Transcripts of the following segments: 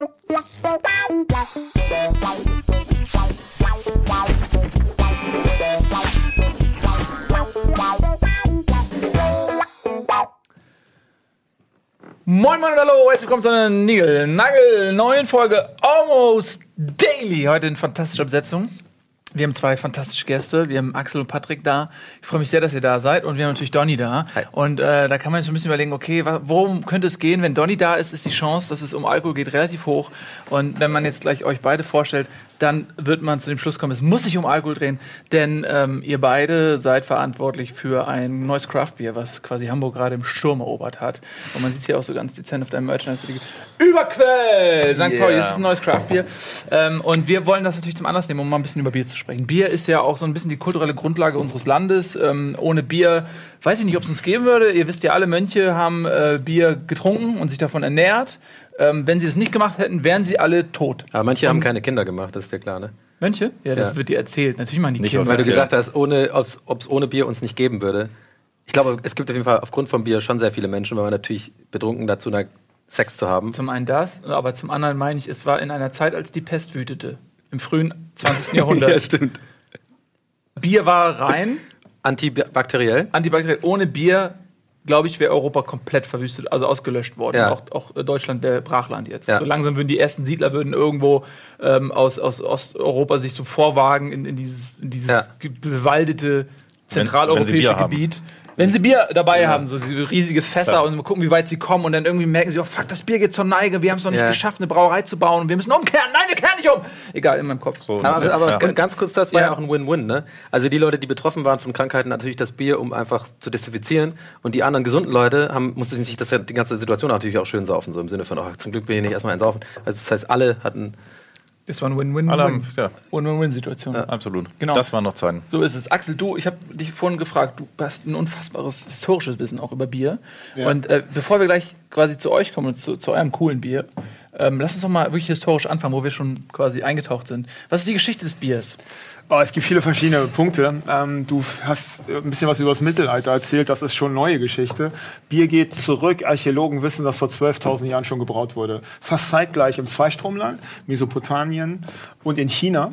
Moin Moin und hallo, herzlich willkommen zu einer Nigel Nagel neuen Folge Almost Daily. Heute in fantastischer Besetzung. Wir haben zwei fantastische Gäste. Wir haben Axel und Patrick da. Ich freue mich sehr, dass ihr da seid. Und wir haben natürlich Donny da. Hi. Und äh, da kann man sich so ein bisschen überlegen, okay, worum könnte es gehen? Wenn Donny da ist, ist die Chance, dass es um Alkohol geht, relativ hoch. Und wenn man jetzt gleich euch beide vorstellt, dann wird man zu dem Schluss kommen, es muss sich um Alkohol drehen. Denn ähm, ihr beide seid verantwortlich für ein neues Craftbier, was quasi Hamburg gerade im Sturm erobert hat. Und man sieht es ja auch so ganz dezent auf deinem Merchandise. Überquell! St. Pauli, das ist ein neues Craftbier. Ähm, und wir wollen das natürlich zum Anlass nehmen, um mal ein bisschen über Bier zu sprechen. Bier ist ja auch so ein bisschen die kulturelle Grundlage unseres Landes. Ähm, ohne Bier weiß ich nicht, ob es uns geben würde. Ihr wisst ja, alle Mönche haben äh, Bier getrunken und sich davon ernährt. Ähm, wenn sie es nicht gemacht hätten, wären sie alle tot. Aber manche haben keine Kinder gemacht, das ist dir klar, ne? Mönche? Ja, das Ja. wird dir erzählt. Natürlich machen die Nicht Kinder. Weil du Ja. gesagt hast, ohne, ob es ohne Bier uns nicht geben würde. Ich glaube, es gibt auf jeden Fall aufgrund von Bier schon sehr viele Menschen, weil man natürlich betrunken dazu neigt, Sex zu haben. Zum einen das, aber zum anderen meine ich, es war in einer Zeit, als die Pest wütete. Im frühen 20. Jahrhundert. stimmt. Bier war rein, Antibakteriell. antibakteriell. Ohne Bier, glaube ich, wäre Europa komplett verwüstet, also ausgelöscht worden. Ja. Auch, auch äh, Deutschland wäre Brachland jetzt. Ja. So langsam würden die ersten Siedler würden irgendwo ähm, aus, aus Osteuropa sich so vorwagen in, in dieses, in dieses bewaldete zentraleuropäische Bier haben. Wenn sie Bier dabei haben, so riesige Fässer Klar. und mal gucken, wie weit sie kommen und dann irgendwie merken sie, oh fuck, das Bier geht zur Neige, wir haben es noch nicht Ja. geschafft, eine Brauerei zu bauen und wir müssen umkehren. Nein, wir kehren nicht um. Egal, in meinem Kopf. So, Aber, aber ja. ganz kurz, das war ja. Ja. auch ein Win-Win, ne? Also die Leute, die betroffen waren von Krankheiten, natürlich das Bier, um einfach zu desinfizieren. Und die anderen gesunden Leute haben, mussten sich das ja die ganze Situation natürlich auch schön saufen, so im Sinne von, ach, zum Glück bin ich nicht erstmal ein Saufen. Also das heißt, alle hatten. Das war eine Win-Win. Alle haben, ja, Win-Win-Situation. absolut. Genau. Das waren noch Zeiten. So ist es. Axel, du, ich habe dich vorhin gefragt, du hast ein unfassbares historisches Wissen auch über Bier. Und äh, bevor wir gleich quasi zu euch kommen, und zu, zu eurem coolen Bier, ähm, lass uns doch mal wirklich historisch anfangen, wo wir schon quasi eingetaucht sind. Was ist die Geschichte des Biers? Oh, es gibt viele verschiedene Punkte. Ähm, du hast äh, ein bisschen was über das Mittelalter erzählt. Das ist schon neue Geschichte. Bier geht zurück. Archäologen wissen, dass vor 12.000 Jahren schon gebraut wurde. Fast zeitgleich im Zweistromland, Mesopotamien und in China.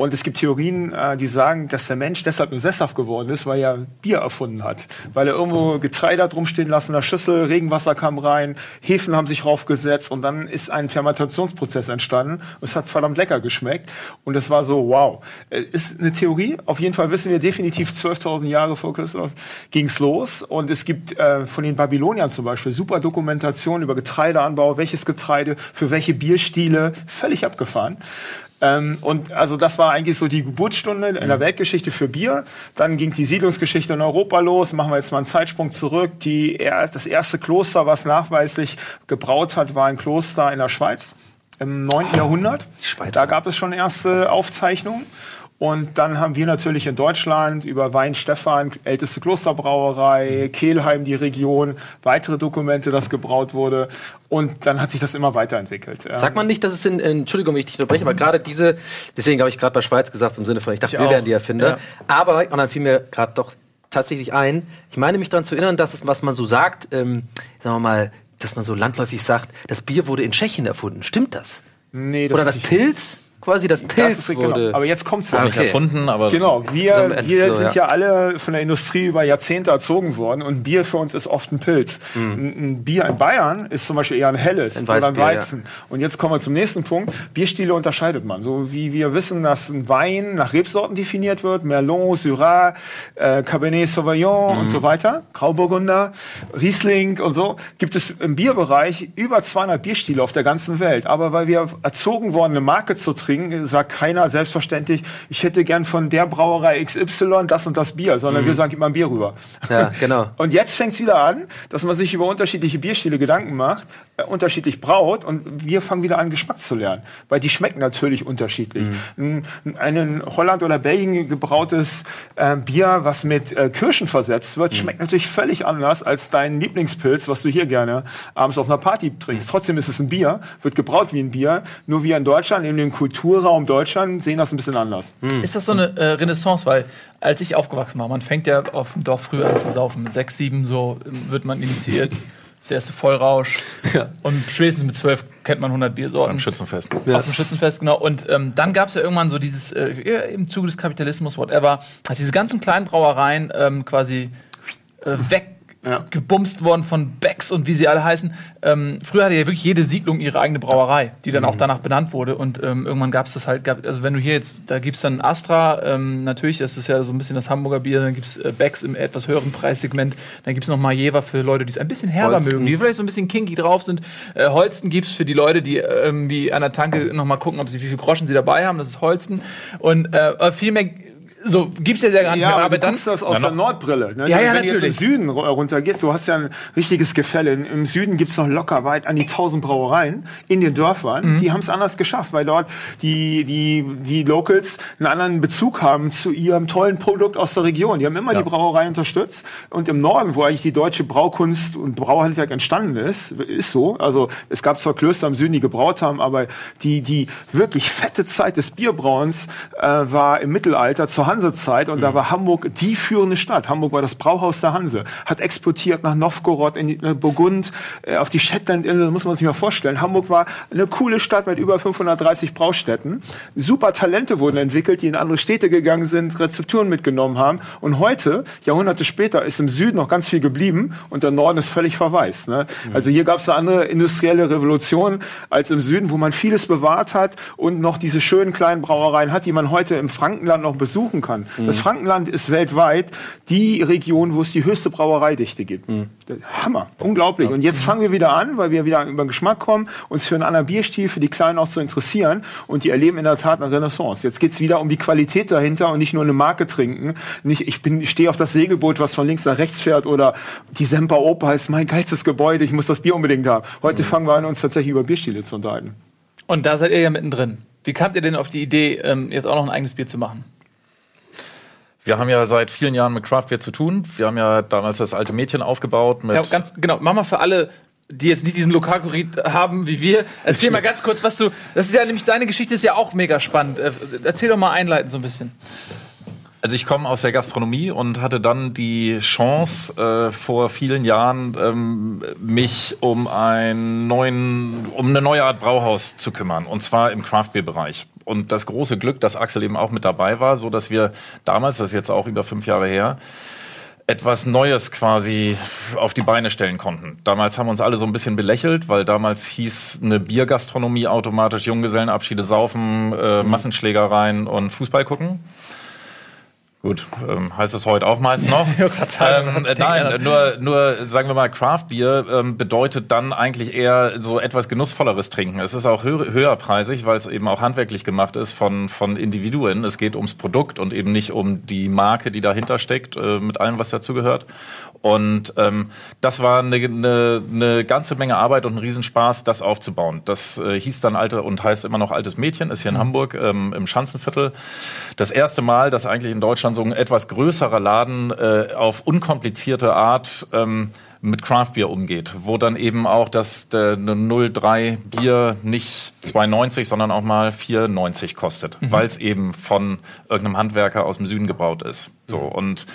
Und es gibt Theorien, äh, die sagen, dass der Mensch deshalb nur sesshaft geworden ist, weil er Bier erfunden hat. Weil er irgendwo Getreide hat rumstehen lassen in der Schüssel, Regenwasser kam rein, Hefen haben sich raufgesetzt und dann ist ein Fermentationsprozess entstanden. Und es hat verdammt lecker geschmeckt. Und es war so, wow. Äh, Ist eine Theorie. Auf jeden Fall wissen wir definitiv 12.000 Jahre vor Christus ging's los. Und es gibt äh, von den Babyloniern zum Beispiel super Dokumentation über Getreideanbau, welches Getreide für welche Bierstile, völlig abgefahren. Ähm, und also das war eigentlich so die Geburtsstunde in der Weltgeschichte für Bier. Dann ging die Siedlungsgeschichte in Europa los. Machen wir jetzt mal einen Zeitsprung zurück. Die, das erste Kloster, was nachweislich gebraut hat, war ein Kloster in der Schweiz im 9. Jahrhundert. Schweizer. Da gab es schon erste Aufzeichnungen. Und dann haben wir natürlich in Deutschland über Weinstefan, älteste Klosterbrauerei, Kehlheim, die Region, weitere Dokumente, dass gebraut wurde. Und dann hat sich das immer weiterentwickelt. Sagt man nicht, dass es in, Entschuldigung, wenn ich dich unterbreche, aber gerade diese, deswegen habe ich gerade bei Schweiz gesagt, im Sinne von, ich dachte, Ich wir wären die Erfinder. Ja. Aber, und dann fiel mir gerade doch tatsächlich ein, ich meine mich daran zu erinnern, dass es, was man so sagt, ähm, sagen wir mal, dass man so landläufig sagt, das Bier wurde in Tschechien erfunden. Stimmt das? Nee, Oder ist das nicht- Pilz? Quasi das Pilz Das ist, wurde. genau. Aber jetzt kommt's ja. Ah, Nicht okay. erfunden, aber Genau, wir, So, wir sind ja. ja. alle von der Industrie über Jahrzehnte erzogen worden und Bier für uns ist oft ein Pilz. Ein, ein Bier in Bayern ist zum Beispiel eher ein helles Ein oder ein Weizen. Und jetzt kommen wir zum nächsten Punkt. Bierstile unterscheidet man. So wie wir wissen, dass ein Wein nach Rebsorten definiert wird, Merlot, Syrah, äh, Cabernet Sauvignon und so weiter, Grauburgunder, Riesling und so, gibt es im Bierbereich über 200 Bierstile auf der ganzen Welt. Aber weil wir erzogen worden, eine Marke zu trinken, sagt keiner selbstverständlich, ich hätte gern von der Brauerei XY das und das Bier, sondern wir sagen immer Bier rüber. Ja, genau. Und jetzt fängt es wieder an, dass man sich über unterschiedliche Bierstile Gedanken macht, äh, unterschiedlich braut und wir fangen wieder an, Geschmack zu lernen. Weil die schmecken natürlich unterschiedlich. Ein, ein in Holland oder Belgien gebrautes äh, Bier, was mit äh, Kirschen versetzt wird, schmeckt natürlich völlig anders als dein Lieblingspilz, was du hier gerne abends auf einer Party trinkst. Trotzdem ist es ein Bier, wird gebraut wie ein Bier. Nur wir in Deutschland, in dem Kulturraum Deutschland, sehen das ein bisschen anders. Ist das so eine äh, Renaissance? Weil als ich aufgewachsen war, man fängt ja auf dem Dorf früher an zu saufen. Mit sechs, sieben so ähm, wird man initiiert. der erste Vollrausch. Ja. Und spätestens mit zwölf kennt man 100 Biersorten. Am Schützenfest. Auf dem Schützenfest, genau. Und ähm, dann gab es ja irgendwann so dieses, äh, im Zuge des Kapitalismus, whatever, dass diese ganzen kleinen Brauereien ähm, quasi äh, weg Ja. gebumst worden von Becks und wie sie alle heißen. Ähm, früher hatte ja wirklich jede Siedlung ihre eigene Brauerei, die dann auch danach benannt wurde. Und ähm, irgendwann gab es das halt, gab, also wenn du hier jetzt, da gibt es dann Astra, ähm, natürlich, das ist ja so ein bisschen das Hamburger Bier, dann gibt es äh, Becks im etwas höheren Preissegment, dann gibt es noch Majeva für Leute, die es ein bisschen herber Holsten. mögen, die vielleicht so ein bisschen kinky drauf sind. Äh, Holsten gibt es für die Leute, die irgendwie an der Tanke nochmal gucken, ob sie wie viel Groschen sie dabei haben, das ist Holsten. Und äh, viel mehr, so gibt es ja sehr gar nicht Ja, mehr. aber, Aber du dann, guckst das aus der Nordbrille. Ne? Ja, ja, Wenn du jetzt im natürlich. Süden ru- runtergehst, du hast ja ein richtiges Gefälle. Im Süden gibt es noch locker weit an die 1000 Brauereien in den Dörfern. Mhm. Die haben es anders geschafft, weil dort die, die, die Locals einen anderen Bezug haben zu ihrem tollen Produkt aus der Region. Die haben immer Ja. die Brauerei unterstützt. Und im Norden, wo eigentlich die deutsche Braukunst und Brauhandwerk entstanden ist, ist so. Also es gab zwar Klöster im Süden, die gebraut haben, aber die, die wirklich fette Zeit des Bierbrauens äh, war im Mittelalter zur Hansezeit und da war Hamburg die führende Stadt. Hamburg war das Brauhaus der Hanse, hat exportiert nach Novgorod, in die, äh, Burgund, äh, auf die Shetlandinseln, muss man sich mal vorstellen. Hamburg war eine coole Stadt mit über 530 Braustätten. Super Talente wurden entwickelt, die in andere Städte gegangen sind, Rezepturen mitgenommen haben. Und heute, Jahrhunderte später, ist im Süden noch ganz viel geblieben und der Norden ist völlig verwaist. Ne? Also hier gab es eine andere industrielle Revolution als im Süden, wo man vieles bewahrt hat und noch diese schönen kleinen Brauereien hat, die man heute im Frankenland noch besuchen kann. Das Frankenland ist weltweit die Region, wo es die höchste Brauereidichte gibt. Hammer, unglaublich. Und jetzt fangen wir wieder an, weil wir wieder über den Geschmack kommen, uns für einen anderen Bierstil, für die Kleinen auch zu interessieren. Und die erleben in der Tat eine Renaissance. Jetzt geht's wieder um die Qualität dahinter und nicht nur eine Marke trinken. Nicht, ich bin, stehe auf das Segelboot, was von links nach rechts fährt oder die Semper Oper ist mein geilstes Gebäude, ich muss das Bier unbedingt haben. Heute fangen wir an, uns tatsächlich über Bierstile zu unterhalten. und da seid ihr ja mittendrin. Wie kamt ihr denn auf die Idee, ähm, jetzt auch noch ein eigenes Bier zu machen? Wir haben ja seit vielen Jahren mit Craft Beer zu tun. Wir haben ja damals das alte Mädchen aufgebaut mit Ja, ganz genau. Mach mal für alle, die jetzt nicht diesen Lokalkurit haben wie wir. Erzähl mal ganz kurz, was du. Das ist ja nämlich deine Geschichte ist ja auch mega spannend. Äh, Erzähl doch mal einleitend so ein bisschen. Also ich komme aus der Gastronomie und hatte dann die Chance äh, vor vielen Jahren ähm, mich um einen neuen, um eine neue Art Brauhaus zu kümmern und zwar im Craft Beer Bereich. Und das große Glück, dass Axel eben auch mit dabei war, so dass wir damals, das ist jetzt auch über fünf Jahre her, etwas Neues quasi auf die Beine stellen konnten. Damals haben uns alle so ein bisschen belächelt, weil damals hieß eine Biergastronomie automatisch Junggesellenabschiede saufen, äh, Massenschlägereien und Fußball gucken. Gut, ähm, heißt es heute auch meist noch. ähm, äh, nein, nur, nur sagen wir mal, Craft Beer ähm, bedeutet dann eigentlich eher so etwas genussvolleres Trinken. Es ist auch hö höherpreisig, weil es eben auch handwerklich gemacht ist von, von Individuen. Es geht ums Produkt und eben nicht um die Marke, die dahinter steckt, äh, mit allem, was dazugehört. Und ähm, das war eine, eine, eine ganze Menge Arbeit und ein Riesenspaß, das aufzubauen. Das äh, hieß dann alte und heißt immer noch altes Mädchen, ist hier in Hamburg ähm, im Schanzenviertel. Das erste Mal, dass eigentlich in Deutschland so ein etwas größerer Laden äh, auf unkomplizierte Art ähm, mit Craft Beer umgeht, wo dann eben auch das eine 03 Bier nicht 2,90, sondern auch mal 4,90 kostet, weil es eben von irgendeinem Handwerker aus dem Süden gebaut ist. So und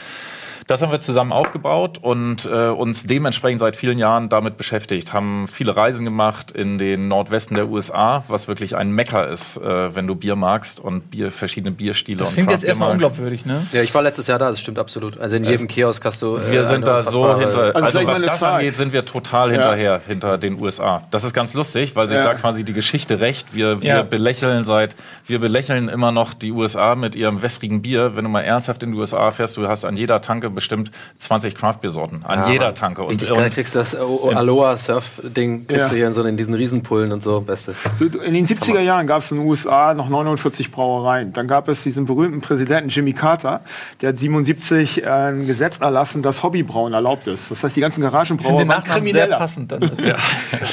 das haben wir zusammen aufgebaut und äh, uns dementsprechend seit vielen Jahren damit beschäftigt. Haben viele Reisen gemacht in den Nordwesten der USA, was wirklich ein Mecker ist, äh, wenn du Bier magst und Bier, verschiedene Bierstile Das und klingt jetzt erstmal unglaubwürdig, ne? Ja, ich war letztes Jahr da, das stimmt absolut. Also in jedem Kiosk hast du. äh, Wir sind da so hinter, Also also, was das Zahl. angeht, sind wir total hinterher, hinter den USA. Das ist ganz lustig, weil sich Ja. da quasi die Geschichte rächt. Wir, wir Ja. belächeln seit, wir belächeln immer noch die USA mit ihrem wässrigen Bier. Wenn du mal ernsthaft in die USA fährst, du hast an jeder Tanke bestimmt 20 Craft-Bier-Sorten. An Ja, jeder. Tanke. Und, Richtig und kriegst du das oh, Aloha Surf-Ding, kriegst Ja. du hier in, so in diesen Riesenpullen und so, beste. In den 70er Jahren gab es in den USA noch 49 Brauereien. Dann gab es diesen berühmten Präsidenten Jimmy Carter, der hat 77 äh, ein Gesetz erlassen, dass Hobbybrauen erlaubt ist. Das heißt, die ganzen Ich finde Garagenbrauer waren Nachnamen sehr Krimineller. passend dann. dazu.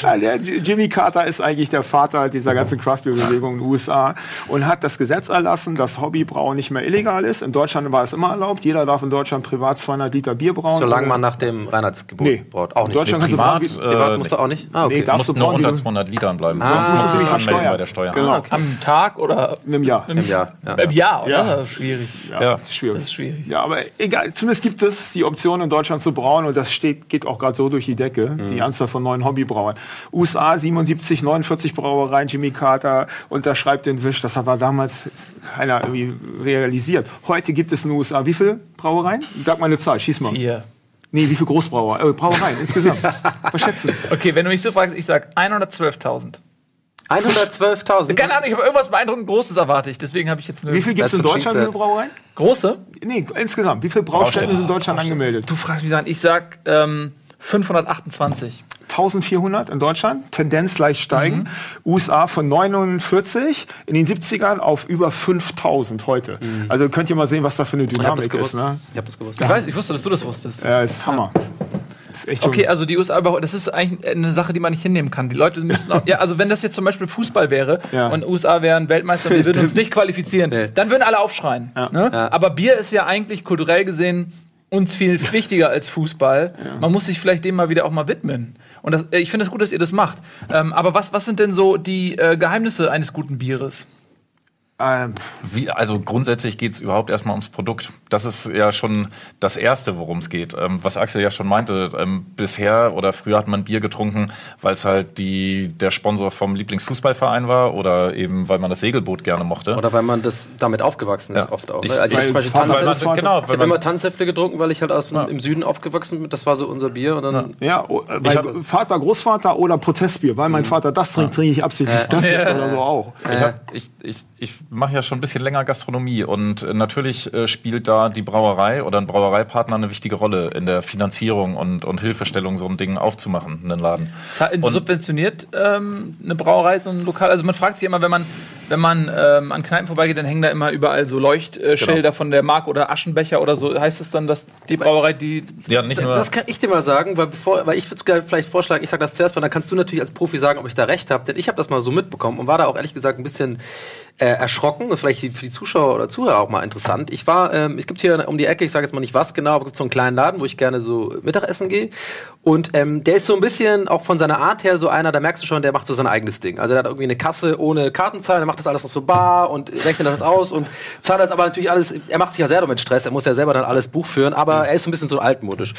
Ja, der Jimmy Carter ist eigentlich der Vater dieser ganzen Craft-Beer-Bewegung in den USA und hat das Gesetz erlassen, dass Hobbybrauen nicht mehr illegal ist. In Deutschland war es immer erlaubt. Jeder darf in Deutschland privat privat 200 Liter Bier brauen. Solange man nach dem Reinheitsgebot Nee. braut. Auch In nicht. Deutschland Nee, kannst du privat, brauen, äh, privat musst du auch nicht? Ah, okay. Nee, darfst Musst du nur unter wie- 200 Litern bleiben. Ah. Sonst musst du es anmelden bei der Steuer. Genau. Ah, okay. Am Tag oder einem Jahr. Im Jahr. Ja. im Jahr, oder? Ja. Schwierig. Ja, Ja. schwierig. Das ist schwierig. Ja, aber egal. Zumindest gibt es die Option in Deutschland zu brauen und das steht, geht auch gerade so durch die Decke. Mhm. Die Anzahl von neuen Hobbybrauern. USA 77, 49 Brauereien. Jimmy Carter unterschreibt den Wisch. Das war damals keiner irgendwie realisiert. Heute gibt es in den USA wie viele Brauereien? Sag mal eine Zahl, schieß mal. Vier. Nee, wie viele Großbrauereien? Äh, Brauereien insgesamt. Was schätzen? Okay, wenn du mich so fragst, ich sag 112.000. 112.000. Keine Ahnung, ich habe irgendwas beeindruckend Großes erwartet. ich. Deswegen habe ich jetzt eine Wie viel gibt es in Deutschland? Said. Brauereien? große. Nee, insgesamt. Wie viele Braustätten sind in Deutschland angemeldet? Du fragst mich an, ich sag ähm, 528. 1400 in Deutschland, Tendenz leicht steigen. USA von 49 in den 70ern auf über 5000 heute. Also könnt ihr mal sehen, was da für eine Dynamik ist. Ne? Ich hab das gewusst. Ich weiß, ich wusste, dass du das wusstest. Ja, ist Hammer. Ist echt schon- Okay, also die USA, das ist eigentlich eine Sache, die man nicht hinnehmen kann. Die Leute müssten auch, ja, also wenn das jetzt zum Beispiel Fußball wäre Ja. und USA wären Weltmeister und wir würden uns nicht qualifizieren, Nee. dann würden alle aufschreien. Ne? Ja. Aber Bier ist ja eigentlich kulturell gesehen uns viel wichtiger als Fußball. Man muss sich vielleicht dem mal wieder auch mal widmen. Und das, äh, ich finde es gut, dass ihr das macht. Ähm, aber was, was sind denn so die äh, Geheimnisse eines guten Bieres? Ähm, Wie, also grundsätzlich geht es überhaupt erstmal ums Produkt. Das ist ja schon das Erste, worum es geht. Ähm, was Axel ja schon meinte, ähm, bisher oder früher hat man Bier getrunken, weil es halt die, der Sponsor vom Lieblingsfußballverein war oder eben weil man das Segelboot gerne mochte. Oder weil man das damit aufgewachsen ist, Ja. oft auch. Ich- Ne? Also ich genau, ich wenn habe immer Tanzsäfte getrunken, weil ich halt aus dem, im Süden aufgewachsen bin. Das war so unser Bier. Und dann ja, oh, äh, weil hab- Vater, Großvater oder Protestbier. Weil mein Vater das trinkt, trinke ich absichtlich das jetzt oder so auch. Ich, hab- ich, ich, ich mache ja schon ein bisschen länger Gastronomie und äh, natürlich äh, spielt da die Brauerei oder ein Brauereipartner eine wichtige Rolle in der Finanzierung und, und Hilfestellung, so ein Ding aufzumachen, einen Laden. Und- subventioniert ähm, eine Brauerei so ein Lokal? Also man fragt sich immer, wenn man, wenn man ähm, an Kneipen vorbeigeht, dann hängen da immer überall so Leuchtschilder Genau. von der Marke oder Aschenbecher oder so. Heißt es dann, dass die Brauerei die Ja, nicht nur. Das kann ich dir mal sagen, weil, bevor, weil ich würde vielleicht vorschlagen, ich sage das zuerst, weil dann kannst du natürlich als Profi sagen, ob ich da recht habe, denn ich habe das mal so mitbekommen und war da auch ehrlich gesagt ein bisschen äh, erschrocken und vielleicht für die Zuschauer oder Zuhörer auch mal interessant. Ich war, ähm, es gibt hier um die Ecke, ich sage jetzt mal nicht was genau, aber es gibt so einen kleinen Laden, wo ich gerne so Mittagessen gehe und ähm, der ist so ein bisschen auch von seiner Art her so einer, da merkst du schon, der macht so sein eigenes Ding. Also der hat irgendwie eine Kasse ohne Kartenzahl, der macht das alles noch so bar und rechnet das aus und zahlt das aber natürlich alles, er macht sich ja selber mit Stress, er muss ja selber dann alles Buch führen, aber er ist so ein bisschen so altmodisch.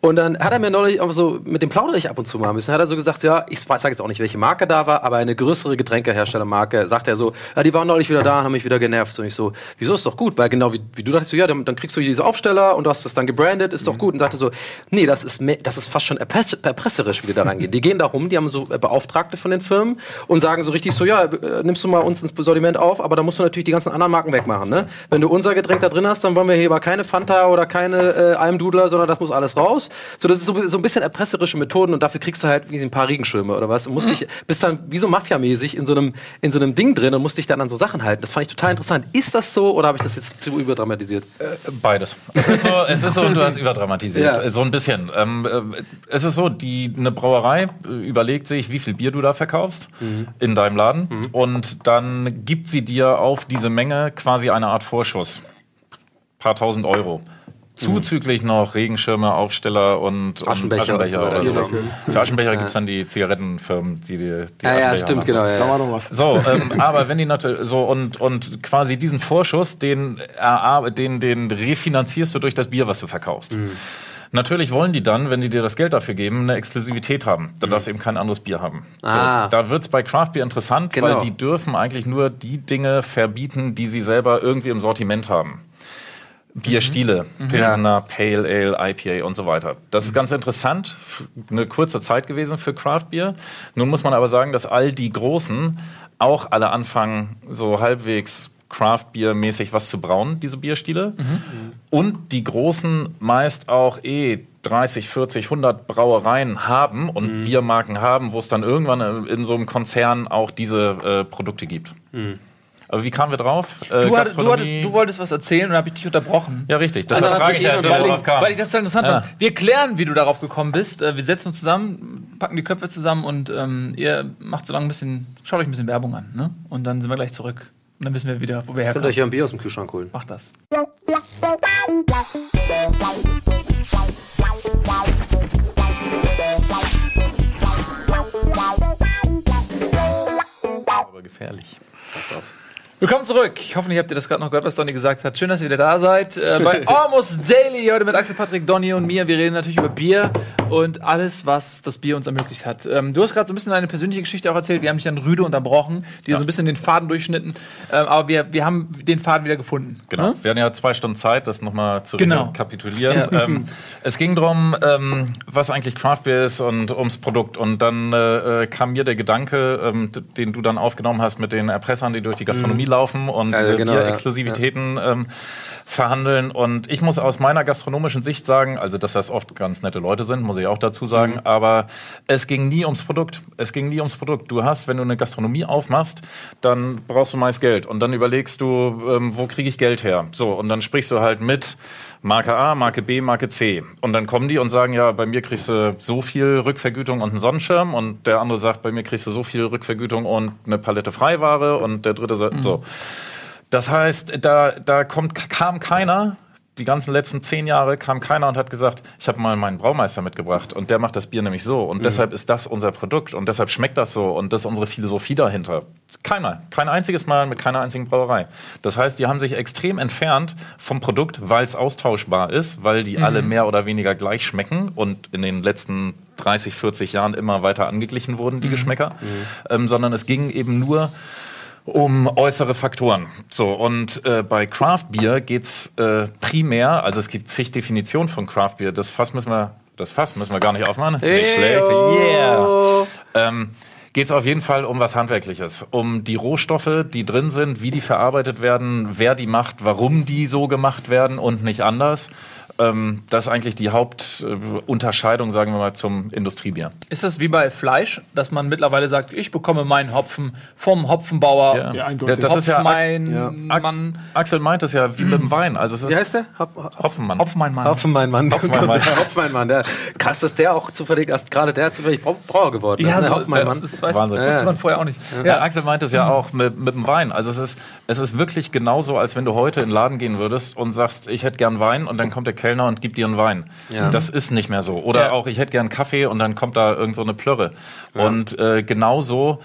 Und dann hat er mir neulich auch so, mit dem plaudere ich ab und zu mal ein bisschen, hat er so gesagt, ja, ich sage jetzt auch nicht, welche Marke da war, aber eine größere Getränkeherstellermarke, sagt er so, ja, die waren neulich wieder da haben mich wieder genervt. Und ich so, wieso ist doch gut? Weil genau wie, wie du dachtest, so, ja, dann, dann kriegst du diese Aufsteller und du hast das dann gebrandet, ist doch gut. Und sagte so, nee, das ist, das ist fast schon erpress erpresserisch, wie die da reingehen. Die gehen da rum, die haben so äh, Beauftragte von den Firmen und sagen so richtig so, ja, äh, nimmst du mal uns ins Sortiment auf, aber da musst du natürlich die ganzen anderen Marken wegmachen. Ne? Wenn du unser Getränk da drin hast, dann wollen wir hier aber keine Fanta oder keine äh, Almdudler, sondern das muss alles raus. So, das ist so, so ein bisschen erpresserische Methoden und dafür kriegst du halt wie ein paar Regenschirme oder was. Und musst dich, bist dann wie so Mafia-mäßig in so einem, in so einem Ding drin und musst dich dann an so Sachen halten. Das fand ich total interessant. Ist das so oder habe ich das jetzt zu überdramatisiert? Beides. Es ist so, es ist so und du hast überdramatisiert. Ja. Äh, So ein bisschen. Ähm, äh, es ist so, die, eine Brauerei äh, überlegt sich, wie viel Bier du da verkaufst in deinem Laden und dann gibt sie dir auf diese Menge quasi eine Art Vorschuss. Paar tausend Euro. Zuzüglich noch Regenschirme, Aufsteller und, und Aschenbecher so weiter, oder sowas. Für Aschenbecher gibt's dann die Zigarettenfirmen, die die, die Ja, ja, Aschenbecher stimmt, machen. genau. Ja, Da ja. war doch was. So, ähm, aber wenn die natürlich so und und quasi diesen Vorschuss, den den den refinanzierst du durch das Bier, was du verkaufst. Mhm. Natürlich wollen die dann, wenn die dir das Geld dafür geben, eine Exklusivität haben. Dann darfst du eben kein anderes Bier haben. Mhm. Ah. So, da wird's bei Craft Beer interessant, Genau. weil die dürfen eigentlich nur die Dinge verbieten, die sie selber irgendwie im Sortiment haben. Bierstile, Mhm. Pilsner, Pale Ale, IPA und so weiter. Das ist ganz interessant, eine kurze Zeit gewesen für Craft Beer. Nun muss man aber sagen, dass all die Großen auch alle anfangen, so halbwegs Craft Beer mäßig was zu brauen, diese Bierstile. Und die Großen meist auch eh 30, 40, 100 Brauereien haben und Biermarken haben, wo es dann irgendwann in so einem Konzern auch diese äh, Produkte gibt. Aber wie kamen wir drauf? Äh, Du, hattest, du, hattest, du wolltest was erzählen und habe ich dich unterbrochen. ja, richtig. Also Deshalb dann frage ich ich ja, darauf kam. Weil ich das so interessant Ja. fand. Wir klären, wie du darauf gekommen bist. Äh, Wir setzen uns zusammen, packen die Köpfe zusammen und ähm, ihr macht so lange ein bisschen, schaut euch ein bisschen Werbung an. Ne? Und dann sind wir gleich zurück. Und dann wissen wir wieder, wo wir Könnt ihr herkommen. euch ja ein Bier aus dem Kühlschrank holen. Macht das. Willkommen zurück. Hoffentlich habt ihr das gerade noch gehört, was Donny gesagt hat. Schön, dass ihr wieder da seid. Äh, bei Almost Daily heute mit Axel Patrick, Donny und mir. Wir reden natürlich über Bier und alles, was das Bier uns ermöglicht hat. Ähm, du hast gerade so ein bisschen deine persönliche Geschichte auch erzählt. Wir haben dich dann rüde unterbrochen, die so ein bisschen den Faden durchschnitten. Ähm, aber wir, wir haben den Faden wieder gefunden. Genau. Ne? Wir hatten ja zwei Stunden Zeit, das nochmal zu Genau. rekapitulieren. Ähm, es ging darum, ähm, was eigentlich Craft Beer ist und ums Produkt. Und dann äh, äh, kam mir der Gedanke, ähm, den du dann aufgenommen hast mit den Erpressern, die durch die Gastronomie laufen und Also äh, genau, wir ja. Verhandeln. Und ich muss aus meiner gastronomischen Sicht sagen, also dass das oft ganz nette Leute sind, muss ich auch dazu sagen, Mhm. aber es ging nie ums Produkt. Es ging nie ums Produkt. Du hast, wenn du eine Gastronomie aufmachst, dann brauchst du meist Geld. Und dann überlegst du, ähm, wo kriege ich Geld her? So, und dann sprichst du halt mit Marke A, Marke B, Marke C. Und dann kommen die und sagen, ja, bei mir kriegst du so viel Rückvergütung und einen Sonnenschirm. Und der andere sagt, bei mir kriegst du so viel Rückvergütung und eine Palette Freiware. Und der dritte sagt, so. Das heißt, da, da kommt, kam keiner, die ganzen letzten zehn Jahre kam keiner und hat gesagt, ich habe mal meinen Braumeister mitgebracht und der macht das Bier nämlich so. Und deshalb ist das unser Produkt und deshalb schmeckt das so und das ist unsere Philosophie dahinter. Keiner, kein einziges Mal mit keiner einzigen Brauerei. Das heißt, die haben sich extrem entfernt vom Produkt, weil es austauschbar ist, weil die alle mehr oder weniger gleich schmecken und in den letzten 30, 40 Jahren immer weiter angeglichen wurden, die Geschmäcker, ähm, sondern es ging eben nur um äußere Faktoren. So, und äh, bei Craft Beer geht's äh, primär, also es gibt zig Definitionen von Craft Beer. Das Fass müssen wir, das Fass müssen wir gar nicht aufmachen. Nicht schlecht. Yeah. Ähm, geht's auf jeden Fall um was Handwerkliches. Um die Rohstoffe, die drin sind, wie die verarbeitet werden, wer die macht, warum die so gemacht werden und nicht anders. Ähm, das ist eigentlich die Hauptunterscheidung, sagen wir mal, zum Industriebier. Ist das wie bei Fleisch, dass man mittlerweile sagt, ich bekomme meinen Hopfen vom Hopfenbauer? Ja. Ja, eindeutig. Das ist ja- mein Ja. Mann. Axel meint es ja wie mit dem Wein. Also es ist Wie heißt der? Hop, Hop, Hopfenmann. Hopfen mein Mann. Hopfen, mein Mann. Hopfen, mein Mann. Der, krass, dass der auch zufällig, erst gerade der zufällig Brau- Brauer geworden ist. Ja, ne? so, Hopfen, mein das Mann. ist, weiß, Wahnsinn. wusste man vorher auch nicht. Ja, Axel meint es ja auch mit, mit dem Wein. Also es ist, es ist wirklich genauso, als wenn du heute in den Laden gehen würdest und sagst, ich hätte gern Wein und dann kommt der Kellner und gibt dir einen Wein. Ja. Das ist nicht mehr so. Oder Ja. auch, ich hätte gern Kaffee und dann kommt da irgend so eine Plörre. Und äh, genauso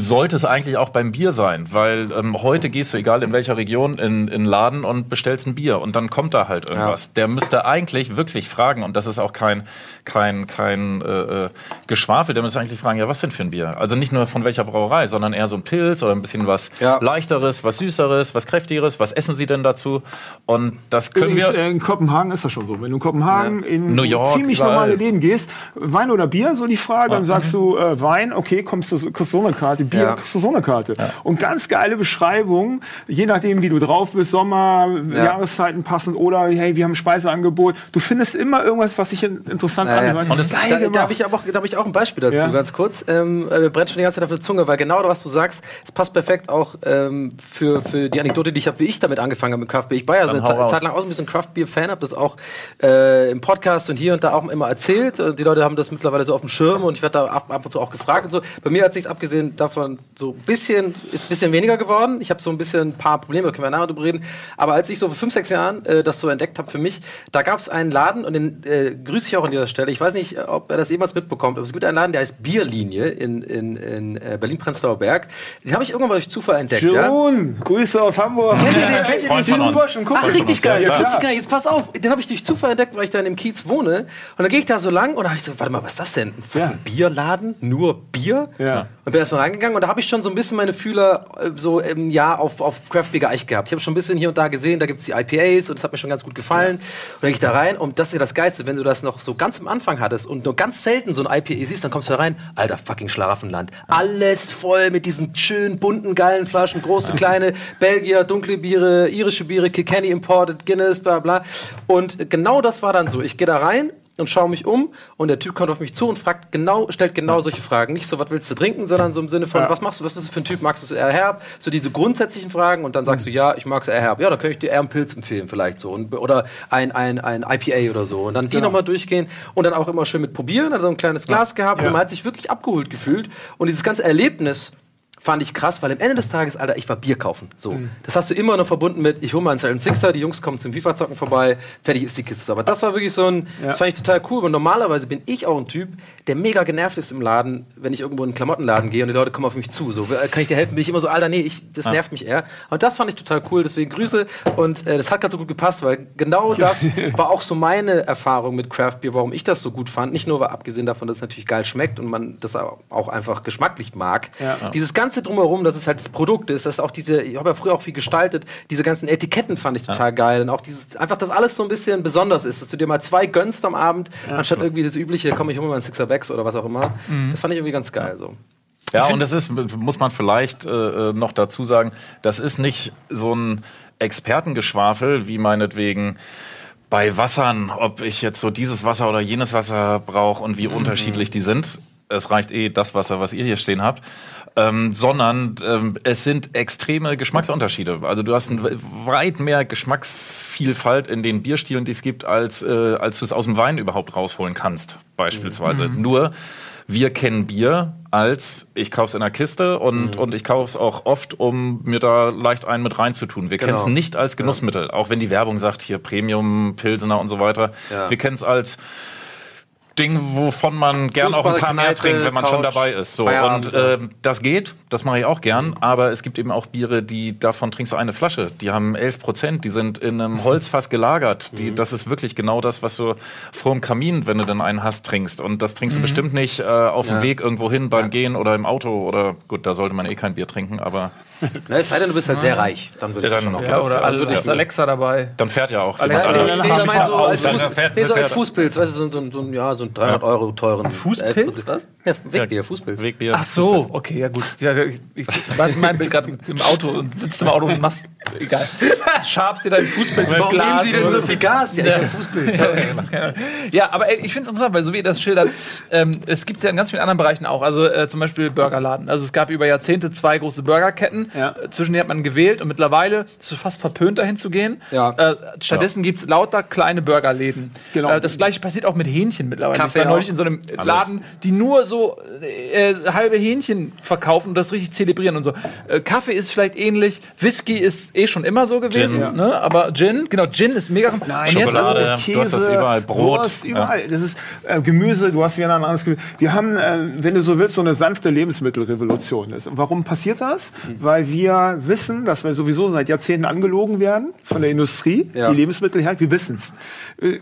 sollte es eigentlich auch beim Bier sein, weil ähm, heute gehst du, egal in welcher Region, in in einen Laden und bestellst ein Bier und dann kommt da halt irgendwas. Der müsste eigentlich wirklich fragen, und das ist auch kein, kein, kein äh, äh, Geschwafel, der müsste eigentlich fragen, ja, was denn für ein Bier? Also nicht nur von welcher Brauerei, sondern eher so ein Pilz oder ein bisschen was Ja. leichteres, was süßeres, was kräftigeres, was essen Sie denn dazu? Und das können Übrigens, wir. in Kopenhagen ist das schon so. Wenn du in Kopenhagen in New York, ziemlich normale Läden gehst, Wein oder Bier, so die Frage, dann sagst du äh, Wein, okay, kommst du, kriegst du so eine Karte, Bier, Ja. kriegst du so eine Karte. Und ganz geile Beschreibung, je nachdem, wie du drauf bist, Sommer, Ja. Jahreszeiten passend oder hey, wir haben ein Speiseangebot. Du findest immer irgendwas, was sich in- interessant Ja, ja. anhört. Und es- Geil Da, da habe ich, aber auch- da hab ich auch ein Beispiel dazu, Ja. ganz kurz. Ähm, äh, brennt schon die ganze Zeit auf der Zunge, weil genau das, was du sagst, es passt perfekt auch ähm, für, für die Anekdote, die ich habe, wie ich damit angefangen habe mit Craft Beer. Ich war ja Dann eine Zeit, lang auch so ein bisschen Craft Beer Fan, habe das auch äh, im Podcast und hier und da auch immer erzählt. Und die Leute haben das mittlerweile so auf dem Schirm und ich werde da ab, ab und zu auch gefragt und so. Bei mir hat sich abgesehen davon so ein bisschen, ist ein bisschen weniger geworden. Ich habe so ein bisschen ein paar Probleme, da können wir nachher drüber reden. Aber als ich so vor fünf, sechs Jahren äh, das so entdeckt habe für mich, da gab es einen Laden und den äh, grüße ich auch an dieser Stelle. Ich weiß nicht, ob er das jemals mitbekommt, aber es gibt einen Laden, der heißt Bierlinie in, in, in äh, Berlin-Prenzlauer Berg. Den habe ich irgendwann mal durch Zufall entdeckt. Ja? Jun, Grüße aus Hamburg. Kennt ihr den? Kennt ihr den? von uns. Burschen, Ach, richtig geil. ja, Jetzt, geil. Jetzt pass auf. Den habe ich durch Zufall entdeckt, weil ich da in dem Kiez wohne. Und dann gehe ich da so lang und da habe ich so, warte mal, was ist das denn? Ein fucking Ja. Bierladen? Nur Bier? Ja. Und bin erstmal reingegangen und da habe ich schon so ein bisschen meine Fühler äh, so im Jahr auf, auf Craft Beer geeicht gehabt. Ich habe schon ein bisschen hier und da gesehen, da gibt es die IPAs und das hat mir schon ganz gut gefallen. Und dann gehe ich da rein und das ist ja das Geilste, wenn du das noch so ganz am Anfang hattest und nur ganz selten so ein IPA siehst, dann kommst du da rein, alter fucking Schlaraffenland. Alles voll mit diesen schönen, bunten, geilen Flaschen, große, kleine, Belgier, dunkle Biere, irische Biere, Kilkenny Imported, Guinness, bla bla. Und genau das war dann so. Ich gehe da rein und schaue mich um und der Typ kommt auf mich zu und fragt genau, stellt genau solche Fragen. Nicht so, was willst du trinken, sondern so im Sinne von, Ja. was machst du, was bist du für ein Typ, magst du es eher herb? So diese grundsätzlichen Fragen und dann sagst du, ja, ich mag es eher herb. Ja, dann könnte ich dir eher einen Pilz empfehlen vielleicht so und, oder ein, ein, ein IPA oder so. Und dann die Genau. nochmal durchgehen und dann auch immer schön mit probieren, hat so ein kleines Glas gehabt Ja. und man hat sich wirklich abgeholt gefühlt und dieses ganze Erlebnis fand ich krass, weil am Ende des Tages, Alter, ich war Bier kaufen. So. Das hast du immer noch verbunden mit, ich hole mal einen Silent Sixer, die Jungs kommen zum FIFA-Zocken vorbei, fertig ist die Kiste. Aber das war wirklich so ein, das fand ich total cool. Und normalerweise bin ich auch ein Typ, der mega genervt ist im Laden, wenn ich irgendwo in einen Klamottenladen gehe und die Leute kommen auf mich zu. So, äh, kann ich dir helfen? Bin ich immer so, Alter, nee, ich, das nervt mich eher. Und das fand ich total cool, deswegen Grüße. Und äh, das hat gerade so gut gepasst, weil genau das war auch so meine Erfahrung mit Craft Beer, warum ich das so gut fand. Nicht nur, weil abgesehen davon, dass es natürlich geil schmeckt und man das auch einfach geschmacklich mag. Ja. Dieses ganze drumherum, dass es halt das Produkt ist, dass auch diese, ich habe ja früher auch viel gestaltet, diese ganzen Etiketten fand ich total geil. Und auch dieses, einfach, dass alles so ein bisschen besonders ist, dass du dir mal zwei gönnst am Abend, anstatt irgendwie das übliche, komm, ich hol mir mal einen Sixer Becks oder was auch immer. Das fand ich irgendwie ganz geil. So. Ja, und das ist, muss man vielleicht äh, noch dazu sagen, das ist nicht so ein Expertengeschwafel, wie meinetwegen bei Wassern, ob ich jetzt so dieses Wasser oder jenes Wasser brauche und wie unterschiedlich die sind. Es reicht eh das Wasser, was ihr hier stehen habt. Ähm, sondern ähm, es sind extreme Geschmacksunterschiede. Also du hast weit mehr Geschmacksvielfalt in den Bierstilen, die es gibt, als, äh, als du es aus dem Wein überhaupt rausholen kannst, beispielsweise. Nur wir kennen Bier als ich kaufe es in einer Kiste und, und ich kaufe es auch oft, um mir da leicht einen mit reinzutun. Wir kennen es Genau. nicht als Genussmittel, auch wenn die Werbung sagt, hier Premium, Pilsener und so weiter. Ja. Wir kennen es als Ding, wovon man gern auch ein paar mehr Fußballkneipe, trinkt, wenn man schon Couch, dabei ist. So. Feierabend, Und ähm, das geht, das mache ich auch gern, aber es gibt eben auch Biere, die davon trinkst du eine Flasche. Die haben 11 Prozent, die sind in einem Holzfass gelagert. Die, Das ist wirklich genau das, was du vor dem Kamin, wenn du dann einen hast, trinkst. Und das trinkst du bestimmt nicht äh, auf dem Ja. Weg irgendwo hin beim Gehen oder im Auto oder gut, da sollte man eh kein Bier trinken, aber Na, es sei denn, du bist halt sehr reich. Dann würde ich Ja, das schon dann- auch ja, Ja, oder Ja, also ja. ist Alexa dabei. dann fährt ja auch Alexa, nee. Nee, ich meine so als, Fuß, nee, so als Fußpilz, weißt du, so, so, so, ein- ja, so ein 300 Euro teuren Fußpilz? Was? Ja, Wegbier, Fußpilz. Wegbier. Ach so, okay, ja gut. Ja, ich, ich weiß mein Bild gerade im Auto und sitzt im Auto und machst, egal. Schabst dir deinen Fußpilz ins Warum Glas. nehmen Sie denn so viel Gas? Ja, ich hab Fußpilz. Ja, aber ey, ich finde es interessant, weil so wie ihr das schildert, ähm, es gibt ja in ganz vielen anderen Bereichen auch. Also äh, zum Beispiel Burgerladen. Also es gab über Jahrzehnte zwei große Burgerketten. Ja. Zwischen hat man gewählt und mittlerweile ist es fast verpönt, dahin zu gehen. Ja. Äh, stattdessen gibt es lauter kleine Burgerläden. Genau. Äh, das gleiche passiert auch mit Hähnchen mittlerweile. Kaffee ich war neulich in so einem Laden, die nur so äh, halbe Hähnchen verkaufen und das richtig zelebrieren und so. Äh, Kaffee ist vielleicht ähnlich, Whisky ist eh schon immer so gewesen, Gin. ne? aber Gin, genau, Gin ist mega. Nein, Schokolade. also, du hast das überall, Brot. Wurst, überall. Das ist äh, Gemüse, du hast wieder ein anderes Gemüse. Wir haben, äh, wenn du so willst, so eine sanfte Lebensmittelrevolution. ist. Und warum passiert das? Weil wir wissen, dass wir sowieso seit Jahrzehnten angelogen werden von der Industrie, Ja. die Lebensmittel her. Wir wissen es.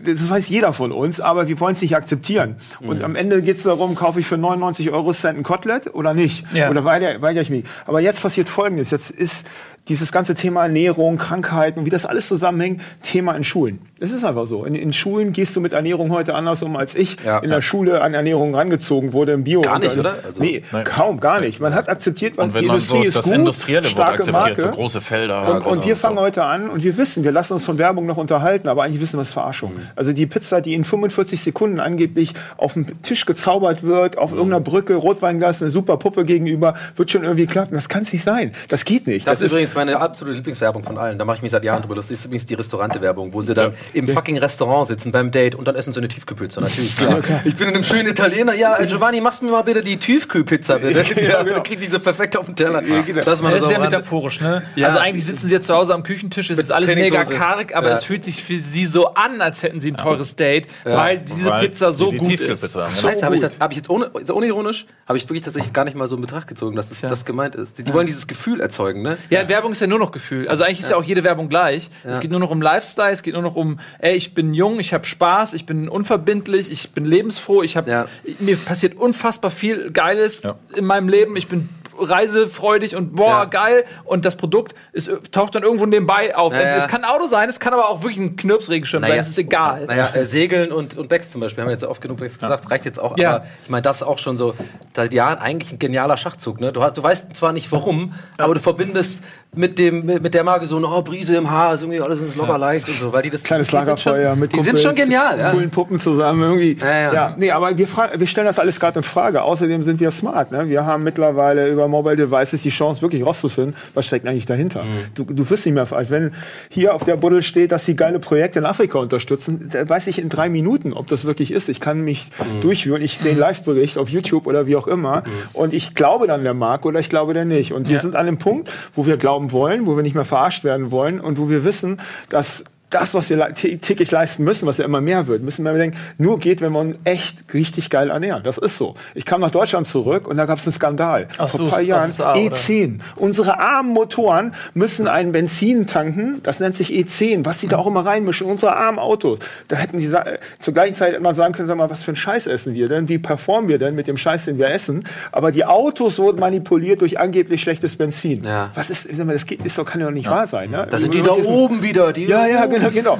Das weiß jeder von uns, aber wir wollen es nicht akzeptieren. Und am Ende geht es darum, kaufe ich für 99 Euro Cent ein Kotelett oder nicht? Ja. Oder weigere ich mich? Aber jetzt passiert Folgendes. Jetzt ist dieses ganze Thema Ernährung, Krankheiten und wie das alles zusammenhängt, Thema in Schulen. Es ist einfach so. In, in Schulen gehst du mit Ernährung heute anders um, als ich Ja. in der Schule an Ernährung rangezogen wurde im Bio. Gar nicht, oder? Also- nee, Nein. kaum, gar nicht. Man hat akzeptiert, was Und wenn die man Industrie so ist das gut, Industrielle wird starke akzeptiert, so Marke. große Felder. Und, und wir fangen so. heute an und wir wissen, wir lassen uns von Werbung noch unterhalten, aber eigentlich wissen wir es Verarschung. Mhm. Also die Pizza, die in 45 Sekunden angeblich auf dem Tisch gezaubert wird, Mhm. auf irgendeiner Brücke, Rotweinglas, eine super Puppe gegenüber, wird schon irgendwie klappen. Das kann es nicht sein. Das geht nicht. Das, ist übrigens meine absolute Lieblingswerbung von allen. Da mache ich mich seit Jahren drüber. Das ist übrigens die Restaurante-Werbung, wo sie dann im fucking Restaurant sitzen beim Date und dann essen sie eine Tiefkühlpizza. Natürlich, klar. Ich bin in einem schönen Italiener. Ja, äh, Giovanni, machst du mir mal bitte die Tiefkühlpizza, bitte. Ja, genau. Dann kriegt die so perfekt auf den Teller. Lass mal Das ist das sehr auch ran. metaphorisch, ne? Ja. Also eigentlich sitzen sie jetzt zu Hause am Küchentisch, es Mit ist alles mega karg, aber Ja. es fühlt sich für sie so an, als hätten sie ein teures Date, weil diese Weil Pizza so die gut ist. So Scheiße, habe ich, das- hab ich jetzt ohne, also unironisch, habe ich wirklich tatsächlich gar nicht mal so in Betracht gezogen, dass das, das gemeint ist. Die, die wollen dieses Gefühl erzeugen, ne? Ja, Werbung ist ja nur noch Gefühl. Also eigentlich ist ja auch jede Werbung gleich. Es geht nur noch um Lifestyle, es geht nur noch um, ey, ich bin jung, ich habe Spaß, ich bin unverbindlich, ich bin lebensfroh, ich habe Ja. mir passiert unfassbar viel Geiles Ja. in meinem Leben. Ich bin reisefreudig und boah, Ja. geil. Und das Produkt ist, taucht dann irgendwo nebenbei auf. Ja, ja. Es kann ein Auto sein, es kann aber auch wirklich ein Knirpsregenschirm sein, es ist egal. Naja, äh, Segeln und, und Becks zum Beispiel, haben wir jetzt oft genug Becks gesagt, reicht jetzt auch. Ja. Aber ich meine, das ist auch schon so seit Jahren eigentlich ein genialer Schachzug. Ne? Du, hast, du weißt zwar nicht warum, aber du verbindest mit, dem, mit der Marke so, oh, Brise im Haar, ist irgendwie alles ist locker leicht und so. Weil die das, Kleines die sind Lagerfeuer schon, mit Die sind schon genial, ja. coolen Puppen zusammen irgendwie. Ja, ja. nee, aber wir, wir stellen das alles gerade in Frage. Außerdem sind wir smart. Ne? Wir haben mittlerweile über Mobile Devices die Chance, wirklich rauszufinden, was steckt eigentlich dahinter. Du, du wirst nicht mehr, wenn hier auf der Buddel steht, dass sie geile Projekte in Afrika unterstützen, da weiß ich in drei Minuten, ob das wirklich ist. Ich kann mich durchführen, ich sehe einen Live-Bericht auf YouTube oder wie auch immer und ich glaube dann der Marke oder ich glaube der nicht. Und wir Ja. sind an dem Punkt, wo wir glauben wollen, wo wir nicht mehr verarscht werden wollen und wo wir wissen, dass das, was wir täglich leisten müssen, was ja immer mehr wird, müssen wir bedenken, nur geht, wenn wir uns echt richtig geil ernähren. Das ist so. Ich kam nach Deutschland zurück und da gab es einen Skandal. Ach Vor ein paar Jahren. A, oder? E10. Unsere armen Motoren müssen ein Benzin tanken, das nennt sich E10, was sie da auch immer reinmischen, unsere armen Autos. Da hätten die zur gleichen Zeit immer sagen können, sag mal, was für einen Scheiß essen wir denn? Wie performen wir denn mit dem Scheiß, den wir essen? Aber die Autos wurden manipuliert durch angeblich schlechtes Benzin. Ja. Was ist, das geht, ist doch, kann ja doch nicht wahr sein. Ne? Da sind die da oben wieder. Die Ja, ja, genau, genau.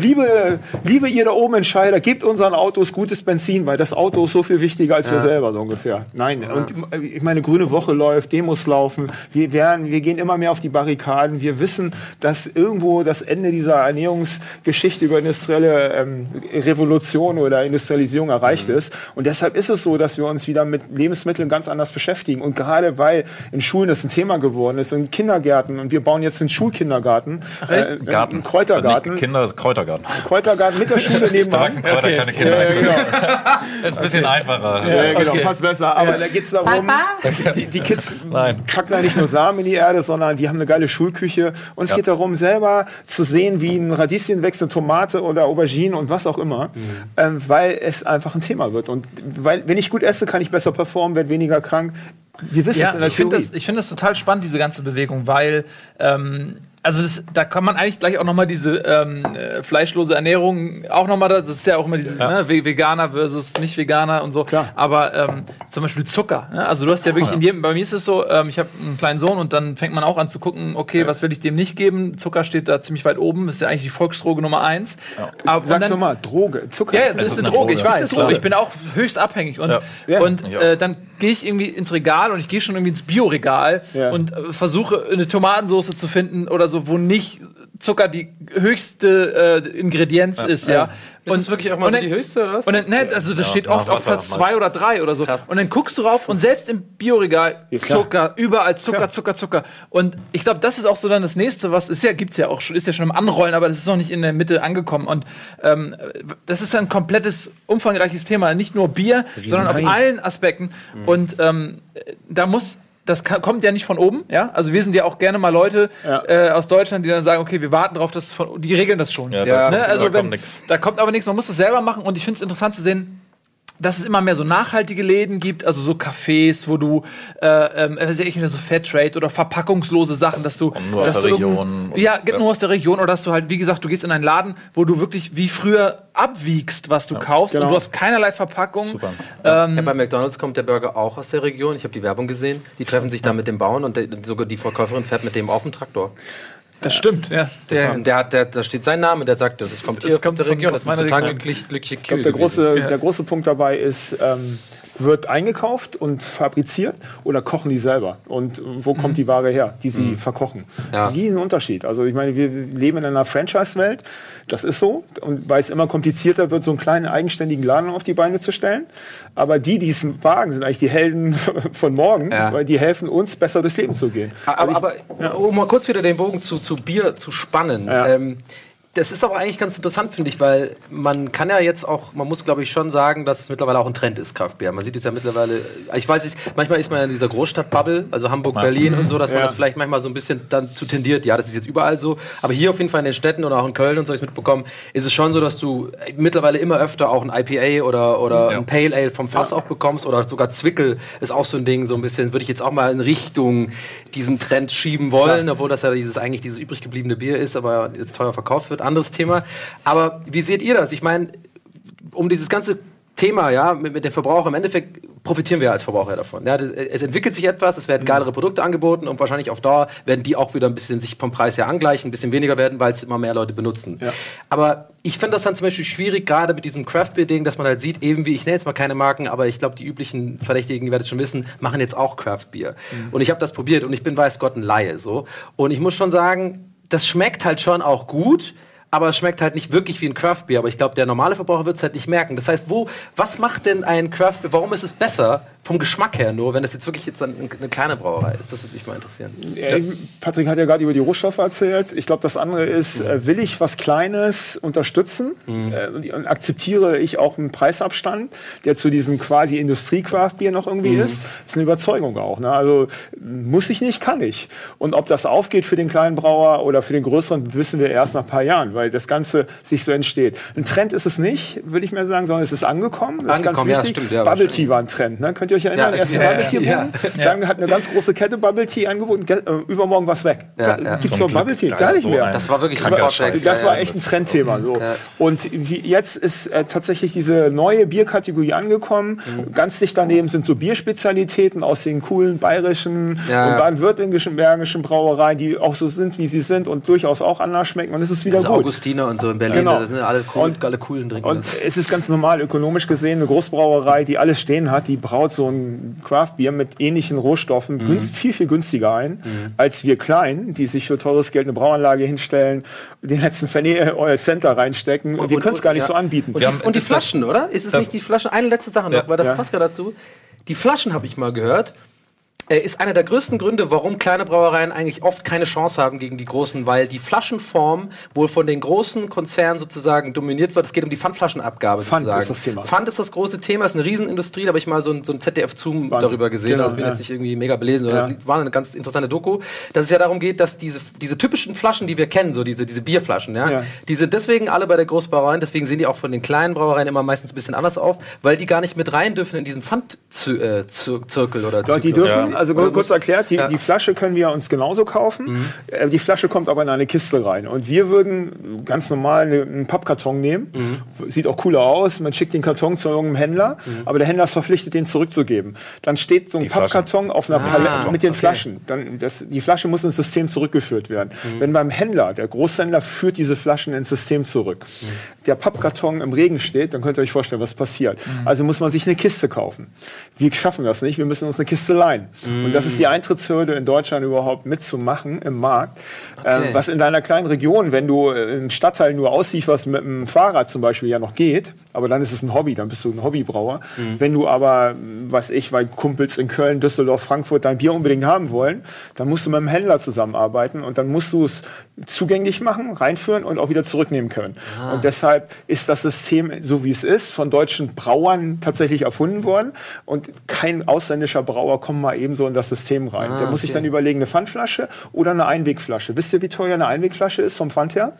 Liebe, liebe ihr da oben Entscheider, gebt unseren Autos gutes Benzin, weil das Auto ist so viel wichtiger als wir selber, so ungefähr. Nein, und ich meine, grüne Woche läuft, Demos laufen, wir, werden, wir gehen immer mehr auf die Barrikaden. Wir wissen, dass irgendwo das Ende dieser Ernährungsgeschichte über industrielle ähm, Revolution oder Industrialisierung erreicht ist. Und deshalb ist es so, dass wir uns wieder mit Lebensmitteln ganz anders beschäftigen. Und gerade weil in Schulen das ein Thema geworden ist, in Kindergärten, und wir bauen jetzt einen Schulkindergarten, äh, Garten. einen Kräutergarten. Nicht Kinder, Kräutergarten. Kräutergarten mit der Schule Da nebenan. wachsen Kräuter, Okay. keine Kinder. Ja, ja, genau. Ist ein bisschen einfacher. Ja, genau, Okay. passt besser. Aber da geht es darum, die, die Kids Nein. packen da nicht nur Samen in die Erde, sondern die haben eine geile Schulküche. Und es Ja. geht darum, selber zu sehen, wie ein Radieschen wächst, eine Tomate oder Aubergine und was auch immer, ähm, weil es einfach ein Thema wird. Und weil, wenn ich gut esse, kann ich besser performen, werde weniger krank. Wir wissen es Ja, in der ich finde Theorie. das, ich find das total spannend, diese ganze Bewegung, weil ähm, also das, da kann man eigentlich gleich auch noch mal diese ähm, äh, fleischlose Ernährung auch noch mal, das ist ja auch immer dieses ne, Ve- Veganer versus Nicht-Veganer und so. Klar. Aber ähm, zum Beispiel Zucker. Ne? Also du hast ja wirklich in jedem, bei mir ist es so, ähm, ich habe einen kleinen Sohn und dann fängt man auch an zu gucken, okay, was will ich dem nicht geben? Zucker steht da ziemlich weit oben, ist ja eigentlich die Volksdroge Nummer eins. Aber und Sag's nochmal, Droge, Zucker. ja, ja, das ist ist eine eine Droge, ich Droge. weiß. Eine So, Droge. ich bin auch höchst abhängig. Und, Ja. Ja. und Ich äh, dann gehe ich irgendwie ins Regal und ich gehe schon irgendwie ins Bioregal Ja. und äh, versuche eine Tomatensauce zu finden oder so, wo nicht Zucker die höchste äh, Ingredienz ist, ja. Ist es wirklich auch mal und so dann- die höchste, oder was? Und dann, ne, also das Ja, steht oft auf Platz meist. zwei oder drei oder so. Krass. Und dann guckst du rauf und selbst im Bioregal Ja. Zucker, überall Zucker. Zucker, Zucker. Und ich glaube, das ist auch so dann das nächste, was ist ja, gibt's ja auch schon, ist ja schon im Anrollen, aber das ist noch nicht in der Mitte angekommen. Und ähm, das ist ein komplettes, umfangreiches Thema. Nicht nur Bier, sondern auf allen Aspekten. Und ähm, da muss. Das kommt ja nicht von oben, ja. Also wir sind ja auch gerne mal Leute Ja. äh, aus Deutschland, die dann sagen, okay, wir warten darauf, dass es von, die regeln das schon. Ja, da- ne? da Also kommt wenn, nix. da kommt aber nichts. Man muss das selber machen und ich finde es interessant zu sehen, dass es immer mehr so nachhaltige Läden gibt, also so Cafés, wo du, äh, ähm, weiß ich, so Fairtrade oder verpackungslose Sachen, dass du, Und nur aus dass der du Region ja, geht ja. nur aus der Region oder dass du halt, wie gesagt, du gehst in einen Laden, wo du wirklich wie früher abwiegst, was du kaufst genau. und du hast keinerlei Verpackung. Super. Ja, bei McDonalds kommt der Burger auch aus der Region. Ich habe die Werbung gesehen. Die treffen sich da mit dem Bauern und der, sogar die Verkäuferin fährt mit dem auf dem Traktor. Das stimmt, ja. Der, der hat, der, da steht sein Name, der sagt, das kommt hier kommt aus der Region. Das sind meiner total Region. glücklich, glückliche Ich glaube, Kühe der große, Ja. der große Punkt dabei ist, ähm, wird eingekauft und fabriziert oder kochen die selber? Und wo kommt die Ware her, die sie verkochen? Ja. Riesen Unterschied. Also ich meine, wir leben in einer Franchise-Welt, das ist so. Und weil es immer komplizierter wird, so einen kleinen eigenständigen Laden auf die Beine zu stellen. Aber die, die es wagen, sind eigentlich die Helden von morgen, Ja. weil die helfen uns, besser durchs Leben zu gehen. Aber, Also aber um mal kurz wieder den Bogen zu, zu Bier zu spannen. Ja. Ähm, das ist aber eigentlich ganz interessant, finde ich, weil man kann ja jetzt auch, man muss glaube ich schon sagen, dass es mittlerweile auch ein Trend ist, Kraftbier. Man sieht es ja mittlerweile, ich weiß nicht, manchmal ist man ja in dieser Großstadt-Bubble, also Hamburg, Berlin und so, dass man Ja. das vielleicht manchmal so ein bisschen dann zu tendiert, ja, das ist jetzt überall so, aber hier auf jeden Fall in den Städten oder auch in Köln und so, ich mitbekommen, ist es schon so, dass du mittlerweile immer öfter auch ein IPA oder, oder ein Pale Ale vom Fass auch bekommst oder sogar Zwickel ist auch so ein Ding, so ein bisschen, würde ich jetzt auch mal in Richtung diesem Trend schieben wollen, obwohl das ja dieses eigentlich dieses übrig gebliebene Bier ist, aber jetzt teuer verkauft wird, anderes Thema. Aber wie seht ihr das? Ich meine, um dieses ganze Thema, ja, mit, mit dem Verbraucher, im Endeffekt profitieren wir als Verbraucher davon. Ja, es entwickelt sich etwas, es werden geilere Produkte angeboten und wahrscheinlich auf Dauer werden die auch wieder ein bisschen sich vom Preis her angleichen, ein bisschen weniger werden, weil es immer mehr Leute benutzen. Ja. Aber ich finde das dann zum Beispiel schwierig, gerade mit diesem Craft-Beer-Ding, dass man halt sieht, eben wie, ich nenne jetzt mal keine Marken, aber ich glaube, die üblichen Verdächtigen, ihr werdet schon wissen, machen jetzt auch Craft-Bier. Und ich habe das probiert und ich bin, weiß Gott, ein Laie, so. Und ich muss schon sagen, das schmeckt halt schon auch gut, aber es schmeckt halt nicht wirklich wie ein Craft-Bier. Aber ich glaube, der normale Verbraucher wird es halt nicht merken. Das heißt, wo, was macht denn ein Craft-Bier, warum ist es besser vom Geschmack her nur, wenn das jetzt wirklich jetzt eine, eine kleine Brauerei ist. Das würde mich mal interessieren. Ja, Patrick hat ja gerade über die Rohstoffe erzählt. Ich glaube, das andere ist, äh, will ich was Kleines unterstützen äh, und, akzeptiere ich auch einen Preisabstand, der zu diesem quasi Industrie-Craft-Bier noch irgendwie ist. ist eine Überzeugung auch. Ne? Also muss ich nicht, kann ich. Und ob das aufgeht für den kleinen Brauer oder für den größeren, wissen wir erst nach ein paar Jahren, weil das Ganze sich so entsteht. Ein Trend ist es nicht, würde ich mal sagen, sondern es ist angekommen. Das Angekommen, ist ja, ganz wichtig. stimmt, ja, Bubble Tea war ein Trend. Ne? Könnt ihr euch erinnern? Ja, Erst ja, ja, ja, Bubble Tea ja. Boom, dann hat eine ganz große Kette Bubble Tea angeboten, ge- äh, übermorgen was weg. Ja, Da ja. Gibt's Zum noch Bubble. Tea? Gar nicht mehr. Das war wirklich Scheiß. Das Ja, war ja, echt ein Trendthema. So. Ja. Und wie, jetzt ist äh, tatsächlich diese neue Bierkategorie angekommen. Mhm. Ganz dicht daneben sind so Bierspezialitäten aus den coolen bayerischen Ja, und ja. baden-württembergischen bergischen Brauereien, die auch so sind, wie sie sind und durchaus auch anders schmecken. Und es ist wieder Also gut. Augustiner und so in Berlin, Genau. das sind ja alle, cool, Und- alle coolen drin. Und es ist ganz normal, ökonomisch gesehen, eine Großbrauerei, die alles stehen hat, die braut so ein Craftbier mit ähnlichen Rohstoffen Mhm. günst, viel, viel günstiger ein, als wir Kleinen, die sich für teures Geld eine Brauanlage hinstellen, den letzten Penny äh, euer Center reinstecken. Und wir können es gar nicht ja. so anbieten. Und, die, und die Flaschen, oder? Ist es das- nicht die Flaschen? Eine letzte Sache noch, Ja. weil das Ja. passt ja dazu. Die Flaschen habe ich mal gehört. Äh, Ist einer der größten Gründe, warum kleine Brauereien eigentlich oft keine Chance haben gegen die großen, weil die Flaschenform wohl von den großen Konzernen sozusagen dominiert wird. Es geht um die Pfandflaschenabgabe. Pfand sozusagen. ist das Thema. Pfand ist das große Thema, ist eine Riesenindustrie. Da habe ich mal so ein, so ein ZDF-Zoom darüber gesehen. Genau, also ich bin ja. jetzt nicht irgendwie mega belesen. oder Ja. Das war eine ganz interessante Doku. Dass es ja darum geht, dass diese, diese typischen Flaschen, die wir kennen, so diese, diese Bierflaschen, ja, Ja. die sind deswegen alle bei der Großbrauerei, deswegen sehen die auch von den kleinen Brauereien immer meistens ein bisschen anders auf, weil die gar nicht mit rein dürfen in diesen Pfandzirkel oder Doch, die Zyklus. dürfen, Ja. Also Oder kurz erklärt, die, Ja. die Flasche können wir uns genauso kaufen. Äh, Die Flasche kommt aber in eine Kiste rein. Und wir würden ganz normal eine, einen Pappkarton nehmen. Sieht auch cooler aus. Man schickt den Karton zu irgendeinem Händler, aber der Händler ist verpflichtet, den zurückzugeben. Dann steht so ein Die Flaschen. Pappkarton auf einer Ah, Palette mit den okay. Flaschen. Dann, das, die Flasche muss ins System zurückgeführt werden. Wenn beim Händler, der Großhändler führt diese Flaschen ins System zurück. Der Pappkarton im Regen steht, dann könnt ihr euch vorstellen, was passiert. Also muss man sich eine Kiste kaufen. Wir schaffen das nicht, wir müssen uns eine Kiste leihen. Und das ist die Eintrittshürde in Deutschland überhaupt mitzumachen im Markt. Ähm, was in deiner kleinen Region, wenn du äh, im Stadtteil nur auslieferst mit dem Fahrrad zum Beispiel, ja noch geht, aber dann ist es ein Hobby, dann bist du ein Hobbybrauer. Wenn du aber, was ich, weil Kumpels in Köln, Düsseldorf, Frankfurt dein Bier unbedingt haben wollen, dann musst du mit dem Händler zusammenarbeiten und dann musst du es zugänglich machen, reinführen und auch wieder zurücknehmen können. Und deshalb ist das System, so wie es ist, von deutschen Brauern tatsächlich erfunden worden und kein ausländischer Brauer kommt mal ebenso in das System rein. Der muss sich dann überlegen, eine Pfandflasche oder eine Einwegflasche. Wisst ihr, wie teuer eine Einwegflasche ist vom Pfand her?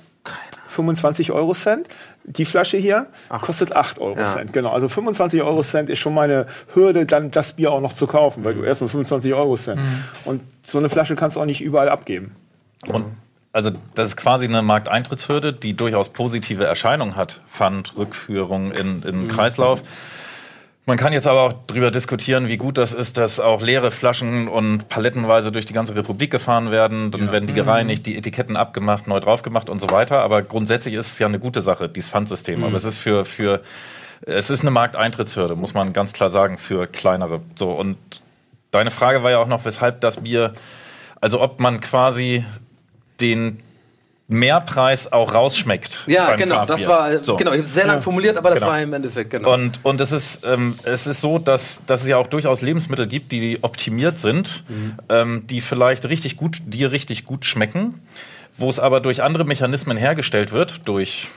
25 Euro Cent. Die Flasche hier kostet 8 Euro Ja. Cent. Genau, also 25 Euro Cent ist schon meine Hürde, dann das Bier auch noch zu kaufen, weil du erstmal 25 Euro Cent. Und so eine Flasche kannst du auch nicht überall abgeben. Und also das ist quasi eine Markteintrittshürde, die durchaus positive Erscheinungen hat. Pfand, Rückführung in, in den Kreislauf. Man kann jetzt aber auch darüber diskutieren, wie gut das ist, dass auch leere Flaschen und palettenweise durch die ganze Republik gefahren werden. Dann werden die gereinigt, die Etiketten abgemacht, neu drauf gemacht und so weiter. Aber grundsätzlich ist es ja eine gute Sache, dieses Pfandsystem. Aber es ist für, für es ist eine Markteintrittshürde, muss man ganz klar sagen, für kleinere. So und deine Frage war ja auch noch, weshalb das Bier, also ob man quasi den Mehrpreis auch rausschmeckt. Ja, beim genau, das Craftbier. war, So. genau, ich habe es sehr lang formuliert, aber das Genau. war im Endeffekt, genau. Und, und es, ist, ähm, es ist so, dass, dass es ja auch durchaus Lebensmittel gibt, die optimiert sind, Mhm. ähm, die vielleicht richtig gut, dir richtig gut schmecken, wo es aber durch andere Mechanismen hergestellt wird, durch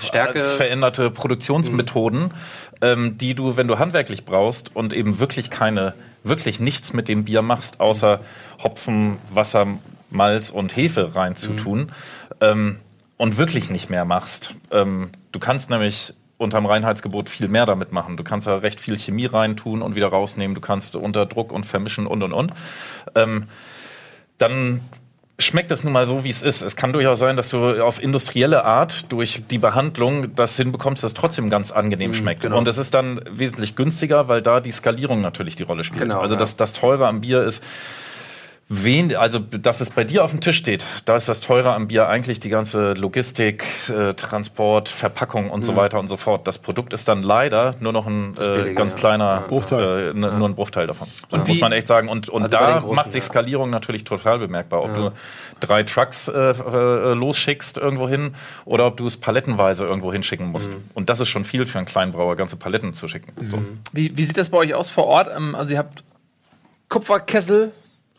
Stärke. veränderte Produktionsmethoden, ähm, die du, wenn du handwerklich brauchst und eben wirklich keine, wirklich nichts mit dem Bier machst, außer Hopfen, Wasser, Malz und Hefe reinzutun ähm, und wirklich nicht mehr machst. Ähm, du kannst nämlich unterm Reinheitsgebot viel mehr damit machen. Du kannst da recht viel Chemie reintun und wieder rausnehmen. Du kannst unter Druck und vermischen und und und. Ähm, dann schmeckt es nun mal so, wie es ist. Es kann durchaus sein, dass du auf industrielle Art durch die Behandlung das hinbekommst, dass es trotzdem ganz angenehm schmeckt. genau. Und es ist dann wesentlich günstiger, weil da die Skalierung natürlich die Rolle spielt. Genau, also ja. das, das Teure am Bier ist, Wen, also, dass es bei dir auf dem Tisch steht, da ist das Teure am Bier eigentlich die ganze Logistik, äh, Transport, Verpackung und so weiter und so fort. Das Produkt ist dann leider nur noch ein äh, ganz ja. kleiner Bruchteil. Äh, n- nur ein Bruchteil davon. Und wie- muss man echt sagen. Und, und Also da großen, macht sich ja. Skalierung natürlich total bemerkbar. Ob du drei Trucks äh, äh, losschickst irgendwo hin oder ob du es palettenweise irgendwo hinschicken musst. Mhm. Und das ist schon viel für einen kleinen Brauer, ganze Paletten zu schicken. So. Wie, wie sieht das bei euch aus vor Ort? Ähm, Also ihr habt Kupferkessel,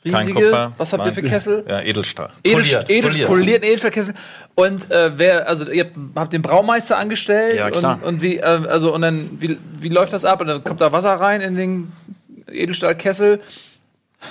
riesige. Kupfer, Was habt ihr nein. für Kessel? Ja, Edelstahl. Edel, Poliert, edel, poliert. poliert. Edelstahlkessel. Und äh, wer, also ihr habt, habt den Braumeister angestellt Ja, klar. und, und wie, äh, also und dann wie, wie läuft das ab? Und dann kommt da Wasser rein in den Edelstahlkessel,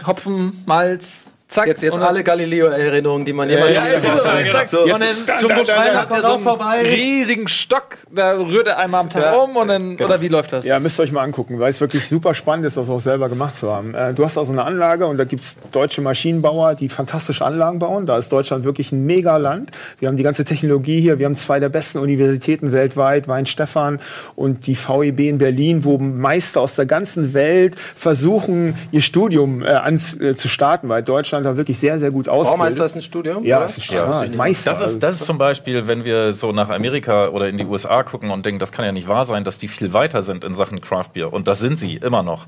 Hopfen, Malz, zack. Jetzt, jetzt alle Galileo-Erinnerungen, die man jemals Ja, ja, genau. Zack. So, und dann da, zum da, da, Schreiner da, habt ihr kommt so vorbei. riesigen Stock, da rührt er einmal am Tag Ja. um und dann, oder wie läuft das? Ja, müsst ihr euch mal angucken, weil es wirklich super spannend ist, das auch selber gemacht zu haben. Äh, du hast also eine Anlage und da gibt es deutsche Maschinenbauer, die fantastische Anlagen bauen. Da ist Deutschland wirklich ein Megaland. Wir haben die ganze Technologie hier. Wir haben zwei der besten Universitäten weltweit, Weinstefan und die VEB in Berlin, wo Meister aus der ganzen Welt versuchen, ihr Studium äh, an, äh, zu starten, weil Deutschland da wirklich sehr, sehr gut ausbildet. Baumeister ist ein Studium? ja, oder? ist total. Meister. Das ist, das ist zum Beispiel, wenn wir so nach Amerika oder in die USA gucken und denken, das kann ja nicht wahr sein, dass die viel weiter sind in Sachen Craft Beer. Und das sind sie immer noch.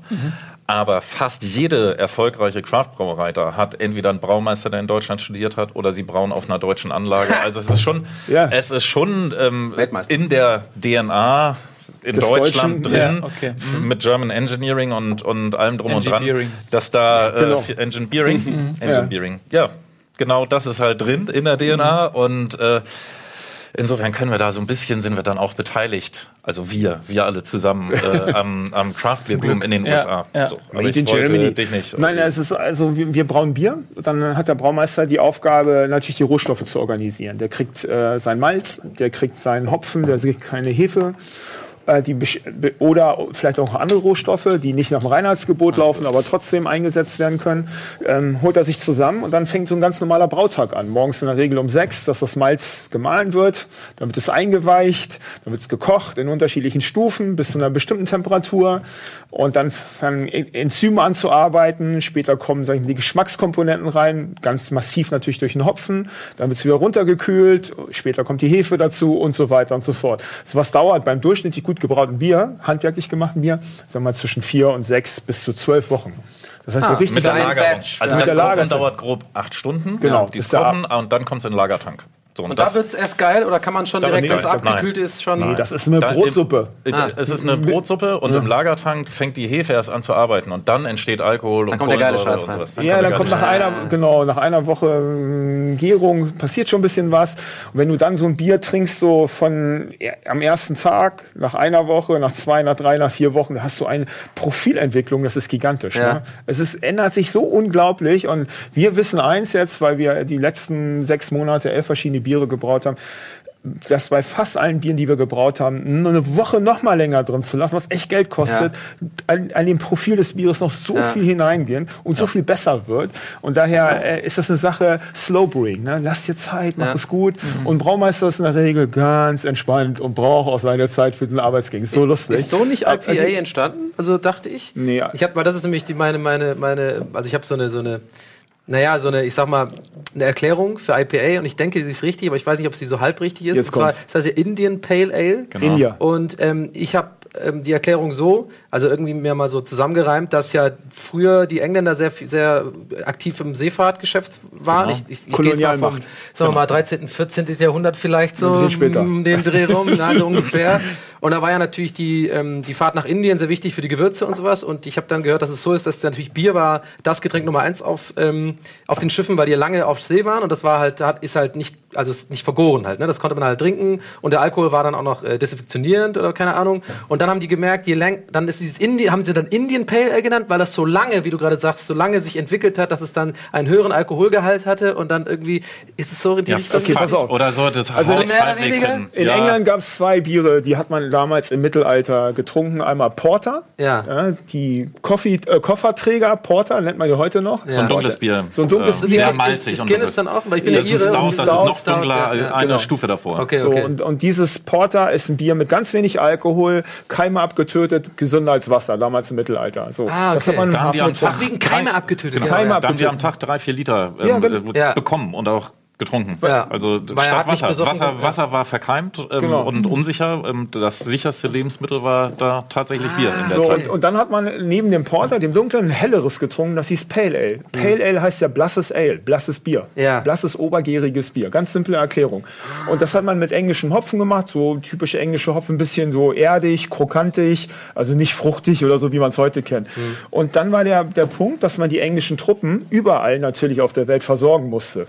Aber fast jede erfolgreiche Craft-Brauerei da hat entweder einen Braumeister, der in Deutschland studiert hat, oder sie brauen auf einer deutschen Anlage. Also es ist schon, Ja. es ist schon ähm, in der DNA in Des Deutschland Deutschen, drin, ja, okay. f- mit German Engineering und, und allem drum und dran, Engineering. dass da äh, Genau. Engine Beering, Engine Beering, ja, genau das ist halt drin in der DNA und äh, insofern können wir da so ein bisschen sind wir dann auch beteiligt, also wir, wir alle zusammen äh, am, am Craft Beer Boom in den Ja, USA. ja. So, aber Made ich in wollte Germany. dich nicht. Nein, es ist also wir, wir brauen Bier. Dann hat der Braumeister die Aufgabe, natürlich die Rohstoffe zu organisieren. Der kriegt äh, sein Malz, der kriegt seinen Hopfen, der kriegt keine Hefe. Äh, Die oder vielleicht auch andere Rohstoffe, die nicht nach dem Reinheitsgebot laufen, aber trotzdem eingesetzt werden können, ähm, holt er sich zusammen und dann fängt so ein ganz normaler Brautag an. Morgens in der Regel um sechs, dass das Malz gemahlen wird, dann wird es eingeweicht, dann wird es gekocht in unterschiedlichen Stufen bis zu einer bestimmten Temperatur und dann fangen En- Enzyme an zu arbeiten. Später kommen sag ich mal, die Geschmackskomponenten rein, ganz massiv natürlich durch den Hopfen. Dann wird es wieder runtergekühlt. Später kommt die Hefe dazu und so weiter und so fort. So was dauert beim durchschnittlich gut gebrauten Bier, handwerklich gemachten Bier, sagen wir mal zwischen vier und sechs bis zu zwölf Wochen. Das heißt, wir richtig mit der Lagerung. Batch. Also Mit das Kochen dauert grob acht Stunden. Genau, Ja, die Kochen und dann kommt es in den Lagertank. So, Und da wird es erst geil oder kann man schon direkt, wenn es abgekühlt ist, schon. Nee, das ist eine Da- Brotsuppe. Äh, Ah. Es ist eine Brotsuppe und im Lagertank fängt die Hefe erst an zu arbeiten und dann entsteht Alkohol und kommt der geile Scheiß und rein. sowas. ja, dann kommt nach einer, genau, nach einer Woche ähm, Gärung passiert schon ein bisschen was. Und wenn du dann so ein Bier trinkst, so von ja, am ersten Tag, nach einer Woche, nach zwei, nach drei, nach vier Wochen, da hast du eine Profilentwicklung, das ist gigantisch. Ja. Ne? Es ist, ändert sich so unglaublich und wir wissen eins jetzt, weil wir die letzten sechs Monate elf verschiedene Biere gebraut haben, dass bei fast allen Bieren, die wir gebraut haben, eine Woche noch mal länger drin zu lassen, was echt Geld kostet, an, an dem Profil des Bieres noch so Ja. viel hineingehen und so viel besser wird. Und daher äh, ist das eine Sache Slow Brewing. Ne? Lass dir Zeit, mach Ja. es gut. Und Braumeister ist in der Regel ganz entspannt und braucht auch seine Zeit für den Arbeitsgang. Ist so lustig. Ist so nicht IPA Also- entstanden? Also dachte ich. Nee, ja. Ich habe, weil das ist nämlich die, meine, meine, meine, also ich habe so eine, so eine, naja, so eine, ich sag mal, eine Erklärung für IPA und ich denke, sie ist richtig, aber ich weiß nicht, ob sie so halb richtig ist. Jetzt zwar, das heißt ja Indian Pale Ale. India. Und ähm, ich habe ähm, die Erklärung so, also irgendwie mir mal so zusammengereimt, dass ja früher die Engländer sehr, sehr aktiv im Seefahrtgeschäft waren. Ich, ich, ich gehe jetzt mal vom, Kolonialmacht. sagen wir mal, 13., 14. Jahrhundert vielleicht so, Ein bisschen später. um den Dreh rum, na, so ungefähr. Und da war ja natürlich die, ähm, die Fahrt nach Indien sehr wichtig für die Gewürze und sowas. Und ich habe dann gehört, dass es so ist, dass natürlich Bier war das Getränk Nummer eins auf, ähm, auf den Schiffen, weil die lange auf See waren. Und das war halt, hat, ist halt nicht, also ist nicht vergoren halt. Ne? Das konnte man halt trinken. Und der Alkohol war dann auch noch äh, desinfektionierend oder keine Ahnung. Und dann haben die gemerkt, je lang, dann ist dieses Indien, haben sie dann Indian Pale Ale genannt, weil das so lange, wie du gerade sagst, so lange sich entwickelt hat, dass es dann einen höheren Alkoholgehalt hatte. Und dann irgendwie ist es so in die Ja, Richtung. okay, pass auf. Oder so, das Also mehr oder weniger? In Ja. England gab es zwei Biere, die hat man man damals im Mittelalter getrunken. Einmal Porter, Ja. die Coffee, äh, Kofferträger, Porter nennt man die heute noch. So ein dunkles Bier. So ein dunkles Äh, Bier. Sehr Ist- malzig. und Guinness dunkles. dann auch? Weil ich bin Das ja Ire. Stout, das ist noch dunkler, ja, ja, eine genau. Stufe davor. Okay, So, okay. und, und dieses Porter ist ein Bier mit ganz wenig Alkohol, Keime abgetötet, gesünder als Wasser, damals im Mittelalter. So, Ah, Das okay. hat man im Da haben die Hafen am Tag Ach, wegen Keime abgetötet. Genau. Keime ja. Da haben wir am abgetötet. Tag drei, vier Liter ähm, Ja, genau. äh, Ja. bekommen und auch getrunken. Ja. Also Weil er statt Wasser. Wasser, ja. Wasser war verkeimt ähm, Genau. und unsicher. Ähm, das sicherste Lebensmittel war da tatsächlich Bier in der So, Zeit. und, und dann hat man neben dem Porter, dem dunklen, ein helleres getrunken, das hieß Pale Ale. Pale Ale heißt ja blasses Ale, blasses Bier. Ja. Blasses, obergäriges Bier. Ganz simple Erklärung. Und das hat man mit englischen Hopfen gemacht, so typische englische Hopfen, ein bisschen so erdig, krokantig, also nicht fruchtig oder so, wie man es heute kennt. Und dann war der, der Punkt, dass man die englischen Truppen überall natürlich auf der Welt versorgen musste.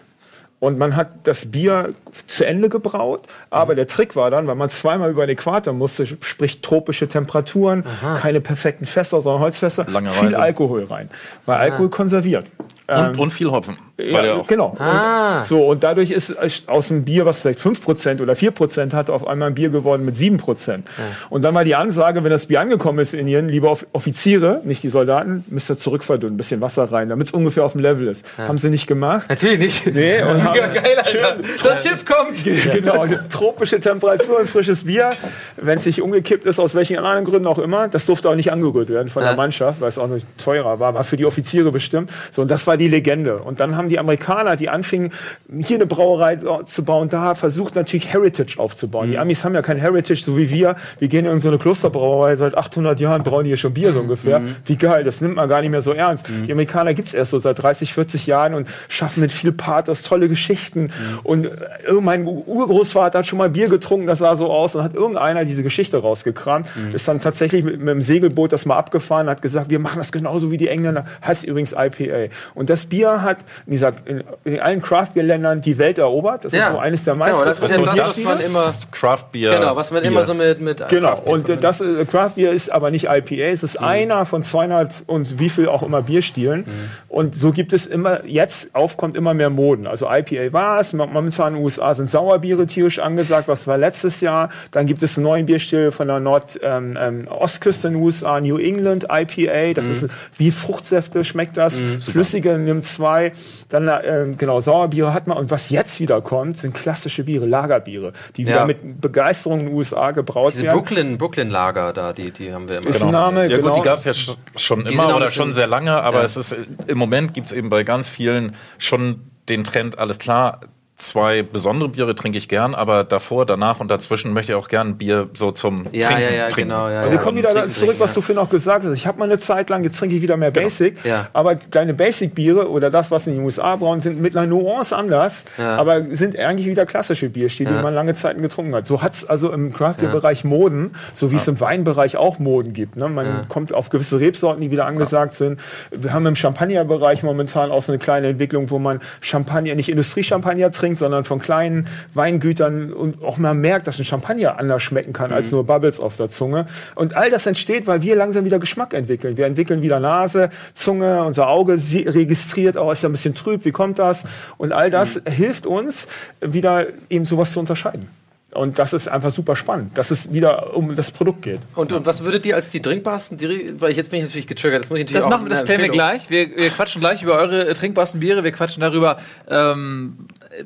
Und man hat das Bier zu Ende gebraut, aber der Trick war dann, weil man zweimal über den Äquator musste, sprich tropische Temperaturen, keine perfekten Fässer, sondern Holzfässer, Lange viel Reise. Alkohol rein. Weil Alkohol konserviert. Und, und viel Hopfen. Ja, auch genau. Ah. Und, so, und dadurch ist aus einem Bier, was vielleicht 5% oder 4% hatte, auf einmal ein Bier geworden mit 7%. Und dann war die Ansage, wenn das Bier angekommen ist in Indien, liebe Off- Offiziere, nicht die Soldaten, müsst ihr zurückverdünnen, ein bisschen Wasser rein, damit es ungefähr auf dem Level ist. Haben sie nicht gemacht. Natürlich nicht. Nee, und haben Ja, geil, Alter. Das Schiff kommt. genau, tropische Temperaturen, frisches Bier. Wenn es nicht umgekippt ist, aus welchen anderen Gründen auch immer, das durfte auch nicht angerührt werden von Ja. der Mannschaft, weil es auch nicht teurer war, war für die Offiziere bestimmt. So, und das war die Legende. Und dann haben die Amerikaner, die anfingen, hier eine Brauerei zu bauen, da versucht natürlich Heritage aufzubauen. Die Amis haben ja kein Heritage, so wie wir. Wir gehen in so eine Klosterbrauerei, seit 800 Jahren brauen die hier schon Bier so ungefähr. Wie geil, das nimmt man gar nicht mehr so ernst. Die Amerikaner gibt's erst so seit 30, 40 Jahren und schaffen mit viel Pathos tolle Geschichten. Und äh, mein Urgroßvater hat schon mal Bier getrunken, das sah so aus. Und hat irgendeiner diese Geschichte rausgekramt. Ist dann tatsächlich mit, mit dem Segelboot das mal abgefahren, hat gesagt, wir machen das genauso wie die Engländer. Heißt übrigens IPA. Und das Bier hat in, dieser, in, in allen Craft-Bier-Ländern die Welt erobert. Das ist so eines der meisten. Genau, das ist ja So, das, was man ist immer. Craft Beer. Genau, was man immer so mit. mit Genau, Craft Beer und äh, das äh, Craft Beer ist aber nicht IPA, es ist einer von 200 und wie viel auch immer Bierstilen. Und so gibt es immer, jetzt aufkommt immer mehr Moden. Also IPA war es, mo- momentan in den USA sind Sauerbiere tierisch angesagt, was war letztes Jahr. Dann gibt es einen neuen Bierstil von der Nord-Ostküste ähm, ähm, Ostküste in den USA, New England IPA, das ist wie Fruchtsäfte schmeckt das, flüssige nimmt zwei. Dann ähm, genau, Sauerbiere hat man. Und was jetzt wieder kommt, sind klassische Biere, Lagerbiere, die wieder Ja. mit Begeisterung in den USA gebraut Diese werden. Brooklyn, Brooklyn Lager da, die, die haben wir immer. Ist ein Name, Ja genau. gut, die gab es ja sch- schon Die immer oder schon sehr lange, aber Ja. es ist äh, im Moment gibt es eben bei ganz vielen schon den Trend, alles klar, zwei besondere Biere trinke ich gern, aber davor, danach und dazwischen möchte ich auch gern Bier so zum Ja, Trinken ja, ja, trinken. genau, ja, So, Wir ja. kommen wieder Trinken, zurück, was du vorhin auch gesagt hast. Ich habe mal eine Zeit lang, jetzt trinke ich wieder mehr Basic. Genau. Ja. Aber deine Basic-Biere oder das, was in den USA brauen, sind mit einer Nuance anders, Ja. aber sind eigentlich wieder klassische Bierstile, Ja. die man lange Zeiten getrunken hat. So hat es also im Craft-Beer-Bereich Moden, so wie es im Weinbereich auch Moden gibt. Ne? Man kommt auf gewisse Rebsorten, die wieder angesagt sind. Wir haben im Champagner-Bereich momentan auch so eine kleine Entwicklung, wo man Champagner, nicht Industriechampagner trinkt, sondern von kleinen Weingütern und auch mal merkt, dass ein Champagner anders schmecken kann als nur Bubbles auf der Zunge. Und all das entsteht, weil wir langsam wieder Geschmack entwickeln. Wir entwickeln wieder Nase, Zunge, unser Auge registriert, oh, ist ja ein bisschen trüb, wie kommt das? Und all das hilft uns, wieder eben sowas zu unterscheiden. Und das ist einfach super spannend, dass es wieder um das Produkt geht. Und, und was würdet ihr als die trinkbarsten, die, weil ich jetzt bin ich natürlich getriggert, das muss ich natürlich Das auch machen wir, das klären wir gleich. Wir, wir quatschen gleich über eure äh, trinkbarsten Biere. Wir quatschen darüber, ähm,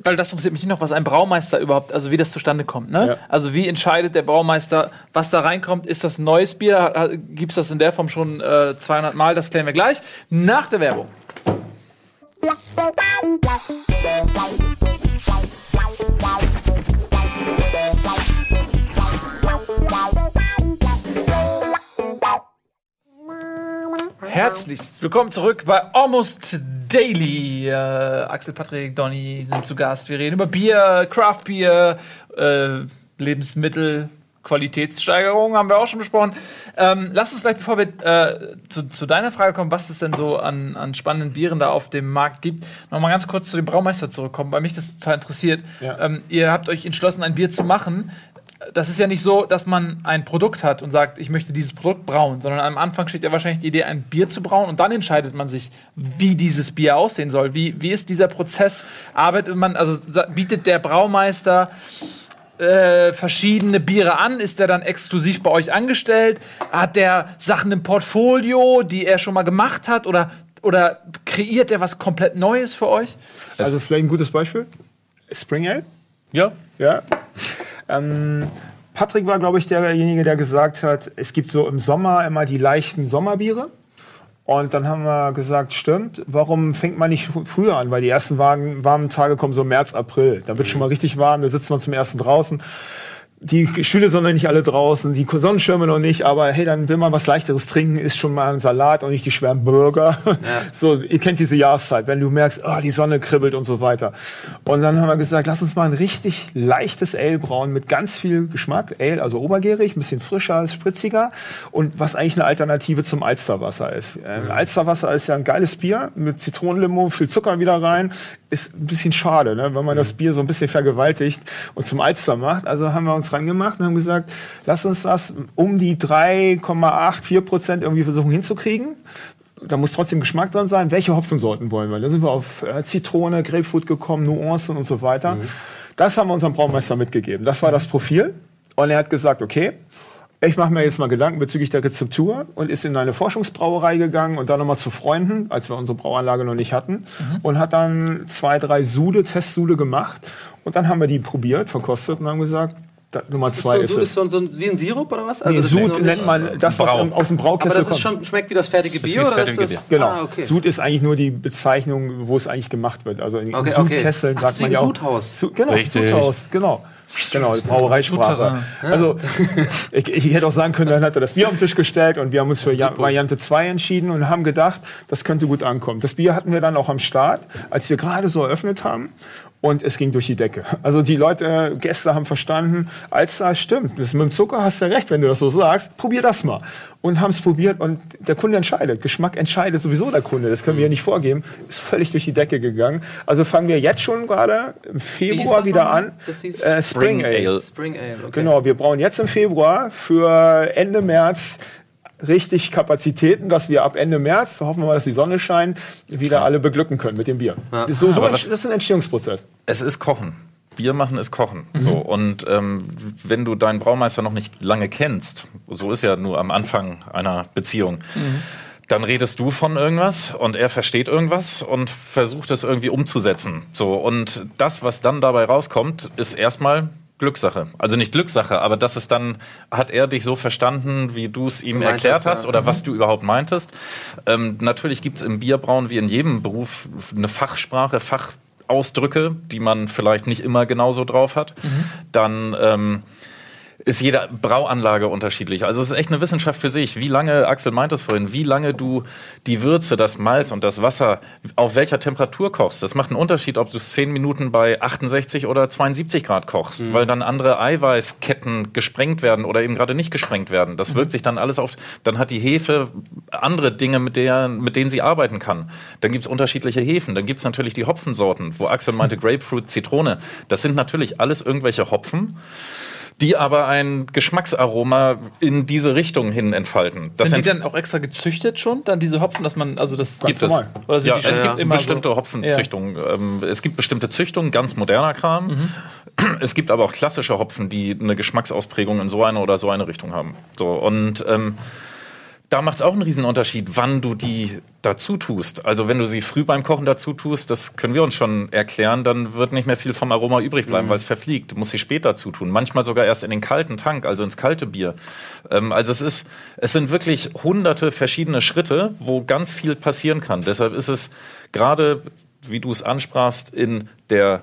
weil das interessiert mich nicht noch, was ein Braumeister überhaupt, also wie das zustande kommt. Ne? Ja. Also wie entscheidet der Braumeister, was da reinkommt? Ist das ein neues Bier? Gibt es das in der Form schon äh, 200 Mal? Das klären wir gleich. Nach der Werbung. Herzlichst willkommen zurück bei Almost Daily. Äh, Axel, Patrick, Donny sind zu Gast. Wir reden über Bier, Craft Bier, äh, Lebensmittel, Qualitätssteigerung haben wir auch schon besprochen. Ähm, lass uns gleich, bevor wir äh, zu, zu deiner Frage kommen, was es denn so an, an spannenden Bieren da auf dem Markt gibt, noch mal ganz kurz zu dem Braumeister zurückkommen, weil mich das total interessiert. Ja. Ähm, ihr habt euch entschlossen, ein Bier zu machen. Das ist ja nicht so, dass man ein Produkt hat und sagt, ich möchte dieses Produkt brauen, sondern am Anfang steht ja wahrscheinlich die Idee, ein Bier zu brauen und dann entscheidet man sich, wie dieses Bier aussehen soll. Wie, wie ist dieser Prozess? Arbeitet man, also bietet der Braumeister äh, verschiedene Biere an? Ist der dann exklusiv bei euch angestellt? Hat der Sachen im Portfolio, die er schon mal gemacht hat? Oder, oder kreiert er was komplett Neues für euch? Also vielleicht ein gutes Beispiel. Spring Ale. Ja. Ja. Ähm, Patrick war, glaube ich, derjenige, der gesagt hat, es gibt so im Sommer immer die leichten Sommerbiere. Und dann haben wir gesagt, stimmt, warum fängt man nicht fr- früher an? Weil die ersten warmen, Tage kommen so März, April. Da wird schon mal richtig warm, da sitzt man zum ersten draußen. Die Stühle sind noch nicht alle draußen, die Sonnenschirme noch nicht, aber hey, dann will man was leichteres trinken, ist schon mal ein Salat und nicht die schweren Burger. So, ihr kennt diese Jahreszeit, wenn du merkst, oh, die Sonne kribbelt und so weiter. Und dann haben wir gesagt, lass uns mal ein richtig leichtes Ale brauen mit ganz viel Geschmack. Ale, also obergärig, ein bisschen frischer, spritziger und was eigentlich eine Alternative zum Alsterwasser ist. Ähm, Alsterwasser ist ja ein geiles Bier mit Zitronenlimo, viel Zucker wieder rein. Ist ein bisschen schade, ne, wenn man das Bier so ein bisschen vergewaltigt und zum Alster macht. Also haben wir uns rangemacht und haben gesagt, lass uns das um die 3,8, 4 Prozent irgendwie versuchen hinzukriegen. Da muss trotzdem Geschmack dran sein. Welche Hopfensorten wollen wir? Da sind wir auf äh, Zitrone, Grapefruit gekommen, Nuancen und so weiter. Das haben wir unserem Braumeister mitgegeben. Das war das Profil. Und er hat gesagt, okay, ich mache mir jetzt mal Gedanken bezüglich der Rezeptur und ist in eine Forschungsbrauerei gegangen und dann nochmal zu Freunden, als wir unsere Brauanlage noch nicht hatten, und hat dann zwei, drei Sude, Testsude gemacht. Und dann haben wir die probiert, verkostet und haben gesagt, da, Nummer zwei so, ist so, es. ist so, so ein, wie ein Sirup oder was? Nee, das ist noch Sud nennt man das, was Brau. im- aus dem Aber Braukessel das ist kommt. schon, schmeckt wie das fertige wie Bier das oder ist fertige das? Bier. Genau. Ah, okay. Sud ist eigentlich nur die Bezeichnung, wo es eigentlich gemacht wird. Also in Okay, Sudkesseln okay. Ach, sagt man ja auch. Sudhaus. Su genau, Richtig. Sudhaus, genau. Genau, Brauereisprache. Also ich, ich hätte auch sagen können, dann hat er das Bier auf den Tisch gestellt und wir haben uns für ja, Variante 2 entschieden und haben gedacht, das könnte gut ankommen. Das Bier hatten wir dann auch am Start, als wir gerade so eröffnet haben. Und es ging durch die Decke. Also die Leute, Gäste haben verstanden, als da stimmt, das mit dem Zucker hast du recht, wenn du das so sagst, probier das mal. Und haben es probiert und der Kunde entscheidet. Geschmack entscheidet sowieso der Kunde, das können wir ja nicht vorgeben. Ist völlig durch die Decke gegangen. Also fangen wir jetzt schon gerade im Februar das wieder nochmal? an. Das hieß Äh, Spring, Spring Ale. Ale. Spring Ale, okay. Genau, wir brauchen jetzt im Februar für Ende März richtig Kapazitäten, dass wir ab Ende März, hoffen wir mal, dass die Sonne scheint, wieder alle beglücken können mit dem Bier. So, so entsch- was- das ist ein Entstehungsprozess. Es ist Kochen. Bier machen ist Kochen. Mhm. So, und ähm, wenn du deinen Braumeister noch nicht lange kennst, so ist ja nur am Anfang einer Beziehung, Mhm. dann redest du von irgendwas und er versteht irgendwas und versucht es irgendwie umzusetzen. So, und das, was dann dabei rauskommt, ist erstmal Glückssache. Also nicht Glückssache, aber das ist dann, hat er dich so verstanden, wie du es ihm erklärt hast, ja. oder was du überhaupt meintest. Ähm, natürlich gibt es im Bierbrauen wie in jedem Beruf eine Fachsprache, Fachausdrücke, die man vielleicht nicht immer genauso drauf hat. Dann ähm, ist jede Brauanlage unterschiedlich. Also es ist echt eine Wissenschaft für sich. Wie lange, Axel meint es vorhin, wie lange du die Würze, das Malz und das Wasser auf welcher Temperatur kochst. Das macht einen Unterschied, ob du es 10 Minuten bei 68 oder 72 Grad kochst, weil dann andere Eiweißketten gesprengt werden oder eben gerade nicht gesprengt werden. Das wirkt sich dann alles auf, dann hat die Hefe andere Dinge, mit, der, mit denen sie arbeiten kann. Dann gibt es unterschiedliche Hefen. Dann gibt es natürlich die Hopfensorten, wo Axel meinte Grapefruit, Zitrone. Das sind natürlich alles irgendwelche Hopfen die aber ein Geschmacksaroma in diese Richtung hin entfalten. Das Sind die dann auch extra gezüchtet schon, dann diese Hopfen, dass man, also das gibt es. Oder sind Ja, die es schon gibt immer bestimmte so? Hopfenzüchtungen. Ähm, es gibt bestimmte Züchtungen, ganz moderner Kram. Es gibt aber auch klassische Hopfen, die eine Geschmacksausprägung in so eine oder so eine Richtung haben. So, und ähm, da macht es auch einen riesen Unterschied, wann du die dazu tust. Also wenn du sie früh beim Kochen dazu tust, das können wir uns schon erklären, dann wird nicht mehr viel vom Aroma übrig bleiben, weil es verfliegt. Du musst sie später zutun. Manchmal sogar erst in den kalten Tank, also ins kalte Bier. Ähm, also es ist, es sind wirklich hunderte verschiedene Schritte, wo ganz viel passieren kann. Deshalb ist es gerade, wie du es ansprachst, in der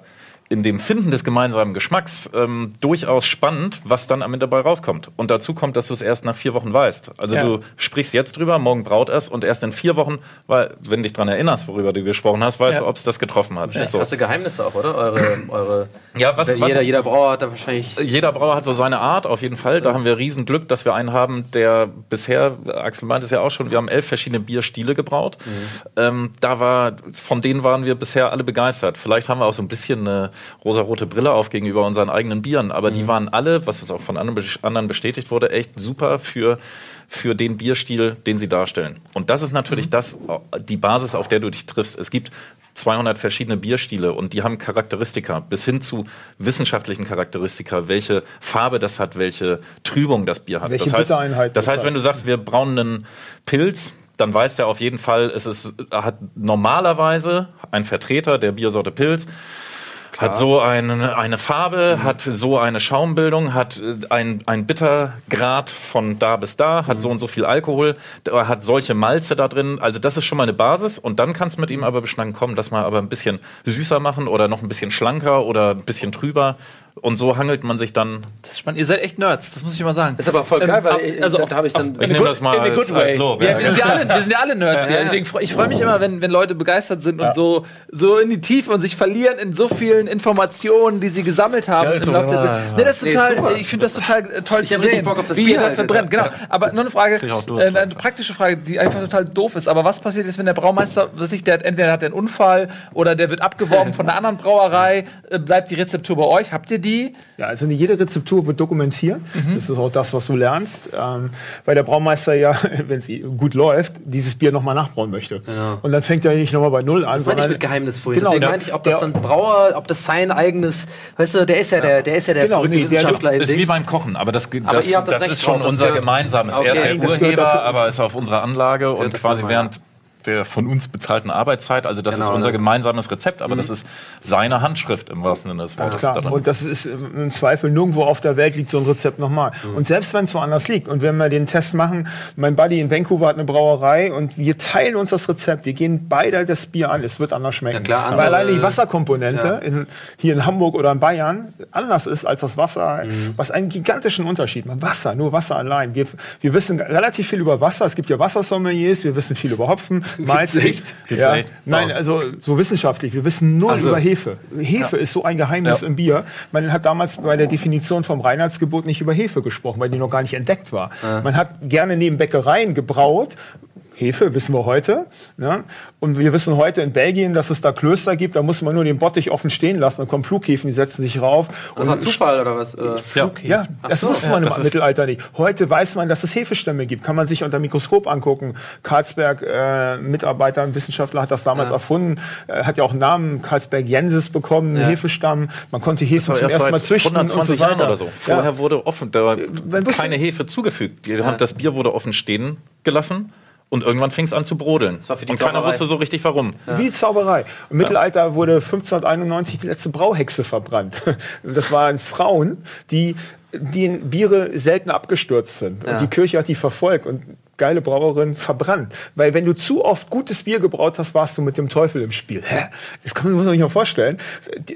in dem Finden des gemeinsamen Geschmacks ähm, durchaus spannend, was dann am Ende dabei rauskommt. Und dazu kommt, dass du es erst nach vier Wochen weißt. Also Ja. du sprichst jetzt drüber, morgen braut es und erst in vier Wochen, weil, wenn dich dran erinnerst, worüber du gesprochen hast, weißt Ja. du, ob es das getroffen hat. So. Krasse Geheimnisse auch, oder? Eure, eure Ja, was- jeder, was- jeder Brauer hat da wahrscheinlich. Jeder Brauer hat so seine Art, auf jeden Fall. Da haben wir riesen Glück, dass wir einen haben, der bisher, Axel meint es ja auch schon, wir haben elf verschiedene Bierstile gebraut. Ähm, da war, von denen waren wir bisher alle begeistert. Vielleicht haben wir auch so ein bisschen eine rosarote Brille auf gegenüber unseren eigenen Bieren, aber die waren alle, was es auch von anderen bes- anderen bestätigt wurde, echt super für für den Bierstil, den sie darstellen. Und das ist natürlich das, die Basis, auf der du dich triffst. Es gibt 200 verschiedene Bierstile und die haben Charakteristika bis hin zu wissenschaftlichen Charakteristika, welche Farbe das hat, welche Trübung das Bier hat. Welche das heißt, das das heißt, wenn du sagst, wir brauen einen Pilz, dann weiß der auf jeden Fall, es ist, hat normalerweise ein Vertreter der Biersorte Pilz, hat so eine, eine Farbe, Mhm. hat so eine Schaumbildung, hat äh, ein, ein Bittergrad von da bis da, hat Mhm. so und so viel Alkohol, hat solche Malze da drin. Also das ist schon mal eine Basis und dann kannst du mit ihm aber beschnacken, komm, lass mal aber ein bisschen süßer machen oder noch ein bisschen schlanker oder ein bisschen trüber. Und so hangelt man sich dann. Das ist spannend. Ihr seid echt Nerds, das muss ich immer sagen. Ist aber voll geil, Ähm, weil ich- also da auf- habe ich dann- Ich nehme das mal als- als. Lob, Ja, ja. wir, sind ja alle, wir sind ja alle Nerds hier. Deswegen freu, ich freue mich immer, wenn, wenn Leute begeistert sind und so, so in die Tiefe und sich verlieren in so vielen Informationen, die sie gesammelt haben Ja, ist im so. Laufe der Ja, ja. Nee, das ist Nee, total, super. ich finde das total äh, toll Ich zu sehen, Bock auf das wie Bier ihr das halt. verbrennt. Genau. Aber nur eine Frage, äh, eine praktische Frage, die einfach total doof ist. Aber was passiert jetzt, wenn der Braumeister, was ich, der hat, entweder hat er einen Unfall oder der wird abgeworben von einer anderen Brauerei, äh, bleibt die Rezeptur bei euch? Habt ihr die? Ja, also jede Rezeptur wird dokumentiert. Das ist auch das, was du lernst. Ähm, weil der Braumeister ja, wenn es gut läuft, dieses Bier nochmal nachbrauen möchte. Und dann fängt er nicht nochmal bei Null an, Das meinte ich mit Geheimnis vorhin. Genau, Deswegen der- meinte ich, ob das der- dann Brauer, ob das sein eigenes, weißt du, der ist ja der, der ist ja der Genau, verrückte nee, der- Wissenschaftler in Ist wie beim Kochen, aber das, das, Aber das das ist schon drauf, unser gemeinsames. Okay. Er ist der Urheber, aber ist auf unserer Anlage und quasi während der von uns bezahlten Arbeitszeit, also das Genau, ist unser das- gemeinsames Rezept, aber das ist seine Handschrift im wahrsten Sinne des Wortes. klar. darin. Und das ist im Zweifel nirgendwo auf der Welt liegt so ein Rezept nochmal. Mhm. Und selbst wenn es woanders liegt und wenn wir den Test machen, mein Buddy in Vancouver hat eine Brauerei und wir teilen uns das Rezept. Wir gehen beide das Bier an. Es wird anders schmecken. Ja, klar, Weil andere- alleine die Wasserkomponente Ja. in, hier in Hamburg oder in Bayern anders ist als das Wasser, Mhm. was einen gigantischen Unterschied macht. Wasser, nur Wasser allein. Wir, wir wissen relativ viel über Wasser. Es gibt ja Wassersommeliers, wir wissen viel über Hopfen, Malz. echt? Ja. echt? Nein, also so wissenschaftlich. Wir wissen null Also. über Hefe. Hefe ist so ein Geheimnis Ja. im Bier. Man hat damals bei der Definition vom Reinheitsgebot nicht über Hefe gesprochen, weil die noch gar nicht entdeckt war. Man hat gerne neben Bäckereien gebraut. Hefe wissen wir heute. Ne? Und wir wissen heute in Belgien, dass es da Klöster gibt. Da muss man nur den Bottich offen stehen lassen. Dann kommen Flughäfen, die setzen sich rauf. Das war Zufall oder was? Äh, Ja. Ja, das so, wusste man ja, im Mittelalter nicht. Heute weiß man, dass es Hefestämme gibt. Kann man sich unter Mikroskop angucken. Karlsberg, äh, Mitarbeiter, ein Wissenschaftler hat das damals Ja. erfunden. Äh, hat ja auch einen Namen, Karlsberg Jensis bekommen, einen Ja. Hefestamm. Man konnte Hefe Aber zum erst ersten Mal züchten und 120 so weiter. Jahren oder so. Vorher Ja. wurde offen, da war keine Hefe zugefügt. Das Bier wurde offen stehen gelassen und irgendwann fing es an zu brodeln. war für die Und keiner Zauberei. wusste so richtig warum. Wie Zauberei. Im Mittelalter wurde 1591 die letzte Brauhexe verbrannt. Das waren Frauen, die die in Biere selten abgestürzt sind. Ja. Und die Kirche hat die verfolgt und geile Brauerin verbrannt. Weil wenn du zu oft gutes Bier gebraut hast, warst du mit dem Teufel im Spiel. Hä? Das kann man sich mal vorstellen.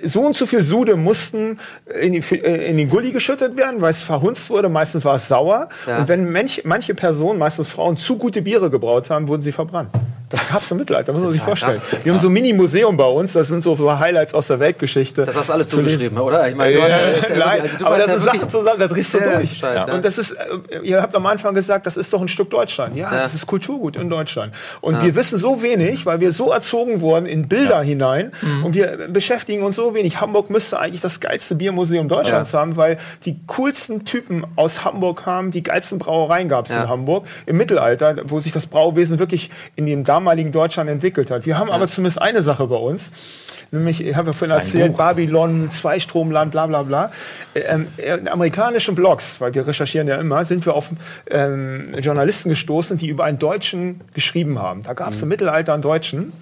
So und so viel Sude mussten in, die, äh, in den Gully geschüttet werden, weil es verhunzt wurde. Meistens war es sauer. Ja. Und wenn manch, manche Personen, meistens Frauen, zu gute Biere gebraut haben, wurden sie verbrannt. Das gab es im Mittelalter, muss man sich vorstellen. krass. Wir haben so ein Mini-Museum bei uns, das sind so Highlights aus der Weltgeschichte. das hast du alles Zu den- zugeschrieben, oder? Ich meine, ja, du hast ja- ist ja nein, also du aber das sind Sachen zusammen, da drehst du durch. Bescheid, ja. Und das ist, äh, ihr habt am Anfang gesagt, das ist doch ein Stück Deutschland. Ja, das ist Kulturgut in Deutschland. Und wir wissen so wenig, weil wir so erzogen wurden in Bilder hinein Mhm. und wir beschäftigen uns so wenig. Hamburg müsste eigentlich das geilste Biermuseum Deutschlands haben, weil die coolsten Typen aus Hamburg haben, die geilsten Brauereien gab es in Hamburg im Mittelalter, wo sich das Brauwesen wirklich in dem damaligen Deutschland entwickelt hat. Wir haben aber zumindest eine Sache bei uns, nämlich, ich habe ja vorhin erzählt, Babylon, Zweistromland, bla bla bla. Ähm, in amerikanischen Blogs, weil wir recherchieren ja immer, sind wir auf ähm, Journalisten gestoßen, die über einen Deutschen geschrieben haben. Da gab es im Mittelalter einen Deutschen,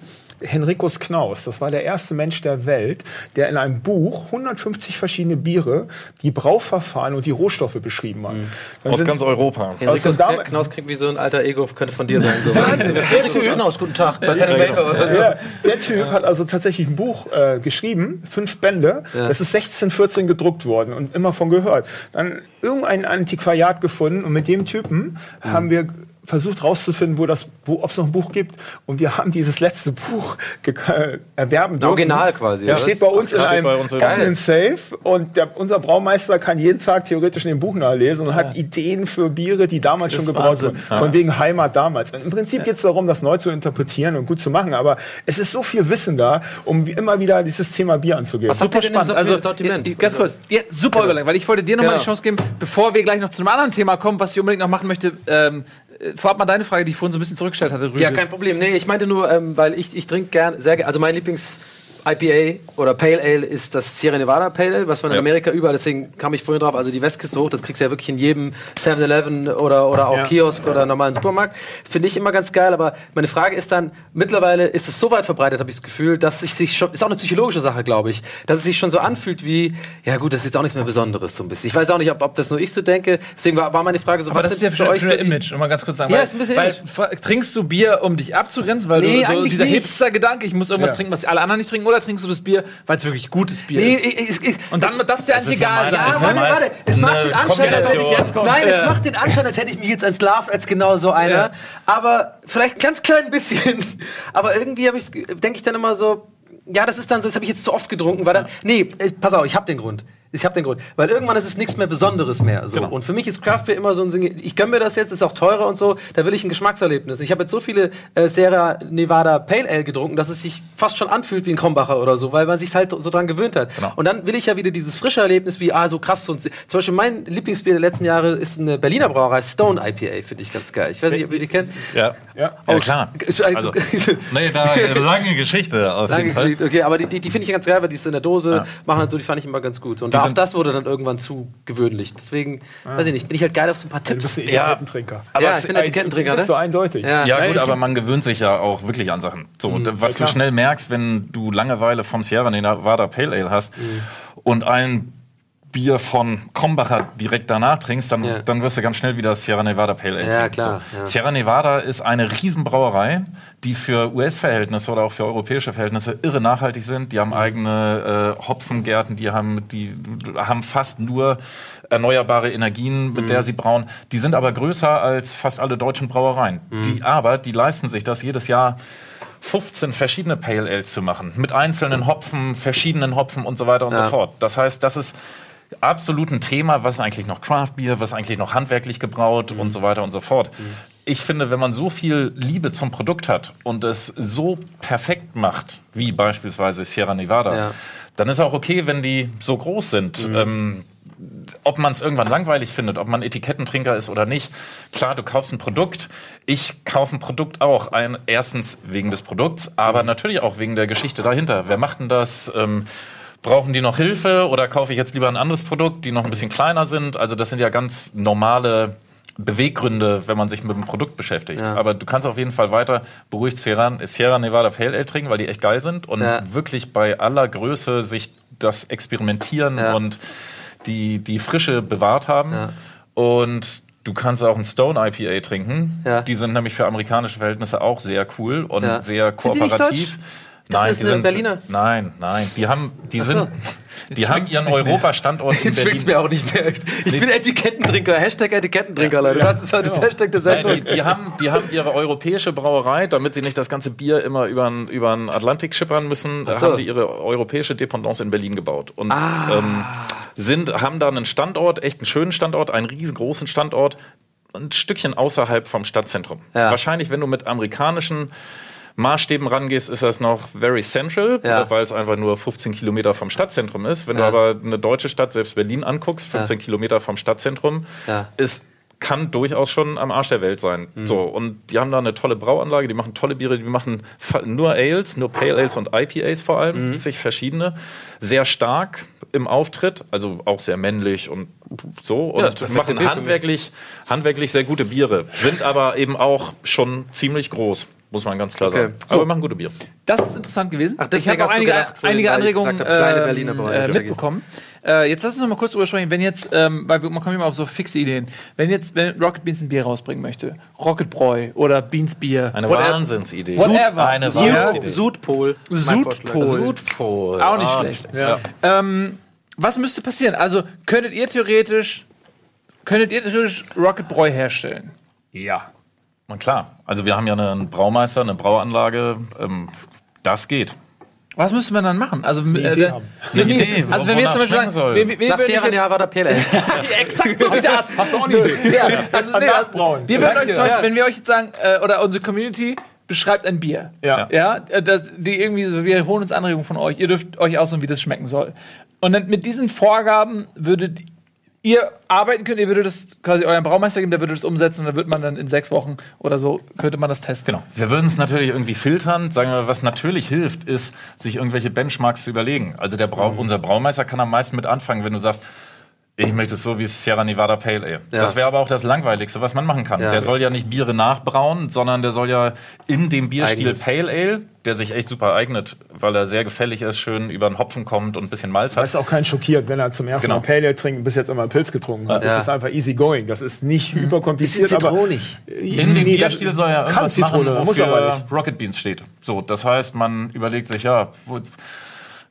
Henricus Knaus, das war der erste Mensch der Welt, der in einem Buch 150 verschiedene Biere, die Brauverfahren und die Rohstoffe beschrieben hat. Dann Aus sind- ganz Europa. Henrikus Dame- Knaus klingt wie so ein alter Ego, könnte von dir sein. So. Wahnsinn, der Henrikus Typ. Knaus, guten Tag. Oder so. Ja, der Typ hat also tatsächlich ein Buch äh, geschrieben, fünf Bände. Das ist 1614 gedruckt worden und immer von gehört. Dann irgendein Antiquariat gefunden und mit dem Typen haben wir versucht rauszufinden, wo das, wo, ob es noch ein Buch gibt. Und wir haben dieses letzte Buch äh, erwerben dürfen. Original quasi, Der steht bei uns in Ach, krass. einem uns offenen Safe und der, unser Braumeister kann jeden Tag theoretisch in dem Buch nachlesen und hat Ideen für Biere, die damals schon gebraut wurden. Von wegen Heimat damals. Im Prinzip geht es darum, das neu zu interpretieren und gut zu machen, aber es ist so viel Wissen da, um immer wieder dieses Thema Bier anzugehen. Was habt ihr denn im So- Also, Sortiment? ganz kurz, ja, super überlegt, weil ich wollte dir nochmal Genau. die Chance geben, bevor wir gleich noch zu einem anderen Thema kommen, was ich unbedingt noch machen möchte. Ähm, äh, vorab mal deine Frage, die ich vorhin so ein bisschen zurückgestellt hatte, Rübe. Ja, kein Problem. Nee, ich meinte nur, ähm, weil ich, ich trinke gern, sehr gern, also mein Lieblings IPA oder Pale Ale ist das Sierra Nevada Pale Ale, was man in Ja. Amerika überall, deswegen kam ich vorhin drauf, also die Westküste hoch, das kriegst du ja wirklich in jedem 7-Eleven oder, oder auch Ja. Kiosk oder normalen Supermarkt. Finde ich immer ganz geil, aber meine Frage ist dann, mittlerweile ist es so weit verbreitet, habe ich das Gefühl, dass es sich schon, ist auch eine psychologische Sache, glaube ich, dass es sich schon so anfühlt wie, ja gut, das ist jetzt auch nichts mehr Besonderes so ein bisschen. Ich weiß auch nicht, ob, ob das nur ich so denke, deswegen war, war meine Frage so, Aber das ist ja für euch die- Image, um mal ganz kurz sagen. Ja, weil, ist ein bisschen weil, Image. Trinkst du Bier, um dich abzugrenzen, weil Nee, du so eigentlich dieser. Hipster-Gedanke, ich muss irgendwas Ja. trinken, was alle anderen nicht trinken, oder trinkst du das Bier, weil es wirklich gutes Bier Nee, ist? ich, ich, Und dann darf es dir eigentlich egal sein. Ja, warte, warte. Es macht den Anschein, als hätte ich jetzt Nein, es macht den Anschein, als hätte ich mich jetzt entlarvt als genau so einer. Ja. Aber vielleicht ganz klein bisschen. Aber irgendwie habe ich denke ich dann immer so, ja, das ist dann so, das habe ich jetzt zu oft getrunken, weil dann nee, äh, pass auf, ich habe den Grund. Ich habe den Grund, weil irgendwann ist es nichts mehr Besonderes mehr. So. Genau. Und für mich ist Craft Beer immer so ein Ding. Ich gönn mir das jetzt, ist auch teurer und so. Da will ich ein Geschmackserlebnis. Ich habe jetzt so viele äh, Sierra Nevada Pale Ale getrunken, dass es sich fast schon anfühlt wie ein Krombacher oder so, weil man sich halt so dran gewöhnt hat. Genau. Und dann will ich ja wieder dieses frische Erlebnis wie, ah, so krass. Und zum Beispiel mein Lieblingsbier der letzten Jahre ist eine Berliner Brauerei, Stone IPA, finde ich ganz geil. Ich weiß nicht, ob ihr die kennt. Ja, Ja. ja klar. Also, nee, da eine lange Geschichte auf Lange jeden Fall. Geschichte. Okay, aber die, die, die finde ich ganz geil, weil die ist in der Dose, Ja. machen halt so, die fand ich immer ganz gut. Und Die da, auch das wurde dann irgendwann zu gewöhnlich. Deswegen, weiß ich nicht, bin ich halt geil auf so ein paar Du bist Tipps. ein Ja. Etikettentrinker. Aber ja, es- ich bin Etikettentrinker, Das ne? ist so eindeutig. Ja. Ja, gut, aber man gewöhnt sich ja auch wirklich an Sachen. So, und was ja, du schnell merkst, wenn du Langeweile vom Sierra Nevada Pale Ale hast und ein Bier von Krombacher direkt danach trinkst, dann, Ja. dann wirst du ganz schnell wieder Sierra Nevada Pale Ale Ja, trinken. klar, ja. Sierra Nevada ist eine Riesenbrauerei, die für US-Verhältnisse oder auch für europäische Verhältnisse irre nachhaltig sind. Die haben eigene äh, Hopfengärten, die haben, die haben fast nur erneuerbare Energien, mit Mhm. der sie brauen. Die sind aber größer als fast alle deutschen Brauereien. Mhm. Die aber, die leisten sich das jedes Jahr 15 verschiedene Pale Ales zu machen. Mit einzelnen Hopfen, verschiedenen Hopfen und so weiter und Ja. so fort. Das heißt, das ist absolut ein Thema, was eigentlich noch Craft Beer, was eigentlich noch handwerklich gebraut Mhm. und so weiter und so fort. Ich finde, wenn man so viel Liebe zum Produkt hat und es so perfekt macht, wie beispielsweise Sierra Nevada, Ja. dann ist auch okay, wenn die so groß sind. Ähm, ob man es irgendwann langweilig findet, ob man Etikettentrinker ist oder nicht. Klar, du kaufst ein Produkt. Ich kaufe ein Produkt auch. Ein, erstens wegen des Produkts, aber natürlich auch wegen der Geschichte dahinter. Wer macht denn das? Ähm, brauchen die noch Hilfe oder kaufe ich jetzt lieber ein anderes Produkt, die noch ein bisschen kleiner sind? Also das sind ja ganz normale Beweggründe, wenn man sich mit dem Produkt beschäftigt. Ja. Aber du kannst auf jeden Fall weiter beruhigt Sierra, Sierra Nevada Pale Ale trinken, weil die echt geil sind und Ja. wirklich bei aller Größe sich das Experimentieren Ja. und die, die Frische bewahrt haben. Und du kannst auch ein Stone IPA trinken. Die sind nämlich für amerikanische Verhältnisse auch sehr cool und sehr kooperativ. Dachte, das ist eine Berliner. Nein, nein. Die haben, die so. sind, die haben ihren Europastandort in Jetzt schmeckt's Berlin. mir auch nicht mehr. Ich bin Etikettentrinker. Hashtag Etikettentrinker, Leute. Das ist halt das Hashtag der Nein, Sendung. die, die, haben, die haben ihre europäische Brauerei, damit sie nicht das ganze Bier immer über den Atlantik schippern müssen, so. haben die ihre europäische Dependance in Berlin gebaut. Und Ah. ähm, sind, haben da einen Standort, echt einen schönen Standort, einen riesengroßen Standort, ein Stückchen außerhalb vom Stadtzentrum. Ja. Wahrscheinlich, wenn du mit amerikanischen Maßstäben rangehst, ist das noch very central, Ja. weil es einfach nur 15 Kilometer vom Stadtzentrum ist. Wenn Ja. du aber eine deutsche Stadt, selbst Berlin, anguckst, 15 Kilometer vom Stadtzentrum, Ja. ist kann durchaus schon am Arsch der Welt sein. Mhm. So, und die haben da eine tolle Brauanlage, die machen tolle Biere, die machen nur Ales, nur Pale Ales und IPAs vor allem, Mhm. sich verschiedene. Sehr stark im Auftritt, also auch sehr männlich und so. Und Ja, machen handwerklich, handwerklich sehr gute Biere. Sind aber eben auch schon ziemlich groß, muss man ganz klar Okay. sagen. So. Aber machen gute Biere. Das ist interessant gewesen. Ach, ich deswegen habe auch einige, gedacht, einige Anregungen ähm, äh, mitbekommen. Äh, jetzt lass uns noch mal kurz drüber sprechen, wenn jetzt, ähm, weil wir, man kommt immer auf so fixe Ideen, wenn jetzt wenn Rocket Beans ein Bier rausbringen möchte, Rocket Bräu oder Beans Bier, Eine whatever- Wahnsinnsidee. Whatever. Eine Sud- Wahnsinnsidee. Südpol. Südpol. Südpol. Auch nicht Ah, schlecht. Ja. Ähm, was müsste passieren? Also könntet ihr theoretisch, könntet ihr theoretisch Rocket Bräu herstellen? Ja. Und klar, also wir haben ja einen Braumeister, eine Brauanlage, ähm, das geht. Was müsste man dann machen? Also, äh, Idee äh, haben. wenn Eine wir- Idee, also wenn wir zum Beispiel sagen, wir, wir, wir Nach Sierra Nevada Pale Ale. Exakt so ist das. Hast du auch eine Idee? Ja, also, nee, also, wir würden euch zum Ja. Beispiel, wenn wir euch jetzt sagen, äh, oder unsere Community beschreibt ein Bier. Ja. Ja, äh, das, die irgendwie so, wir holen uns Anregungen von euch. Ihr dürft euch aussuchen, wie das schmecken soll. Und dann mit diesen Vorgaben würdet ihr arbeiten könnt, ihr würdet es quasi eurem Braumeister geben, der würde das umsetzen und dann wird man dann in sechs Wochen oder so, könnte man das testen. Genau. Wir würden es natürlich irgendwie filtern. Sagen wir, was natürlich hilft, ist, sich irgendwelche Benchmarks zu überlegen. Also der Brau unser Braumeister kann am meisten mit anfangen, wenn du sagst, ich möchte es so wie Sierra Nevada Pale Ale. Ja. Das wäre aber auch das Langweiligste, was man machen kann. Ja. Der soll ja nicht Biere nachbrauen, sondern der soll ja in dem Bierstil Eigenes. Pale Ale, der sich echt super eignet, weil er sehr gefällig ist, schön über den Hopfen kommt und ein bisschen Malz Da hat. ist auch kein schockiert, wenn er zum ersten Genau. Mal Pale Ale trinkt und bis jetzt immer einen Pilz getrunken hat. Das Ja. ist einfach easy going. Das ist nicht überkompliziert. Bisschen aber zitronig. In dem Nee, Bierstil das soll ja kann irgendwas Zitrone, machen, muss aber wofür nicht. Rocket Beans steht. So, das heißt, man überlegt sich, ja, wo,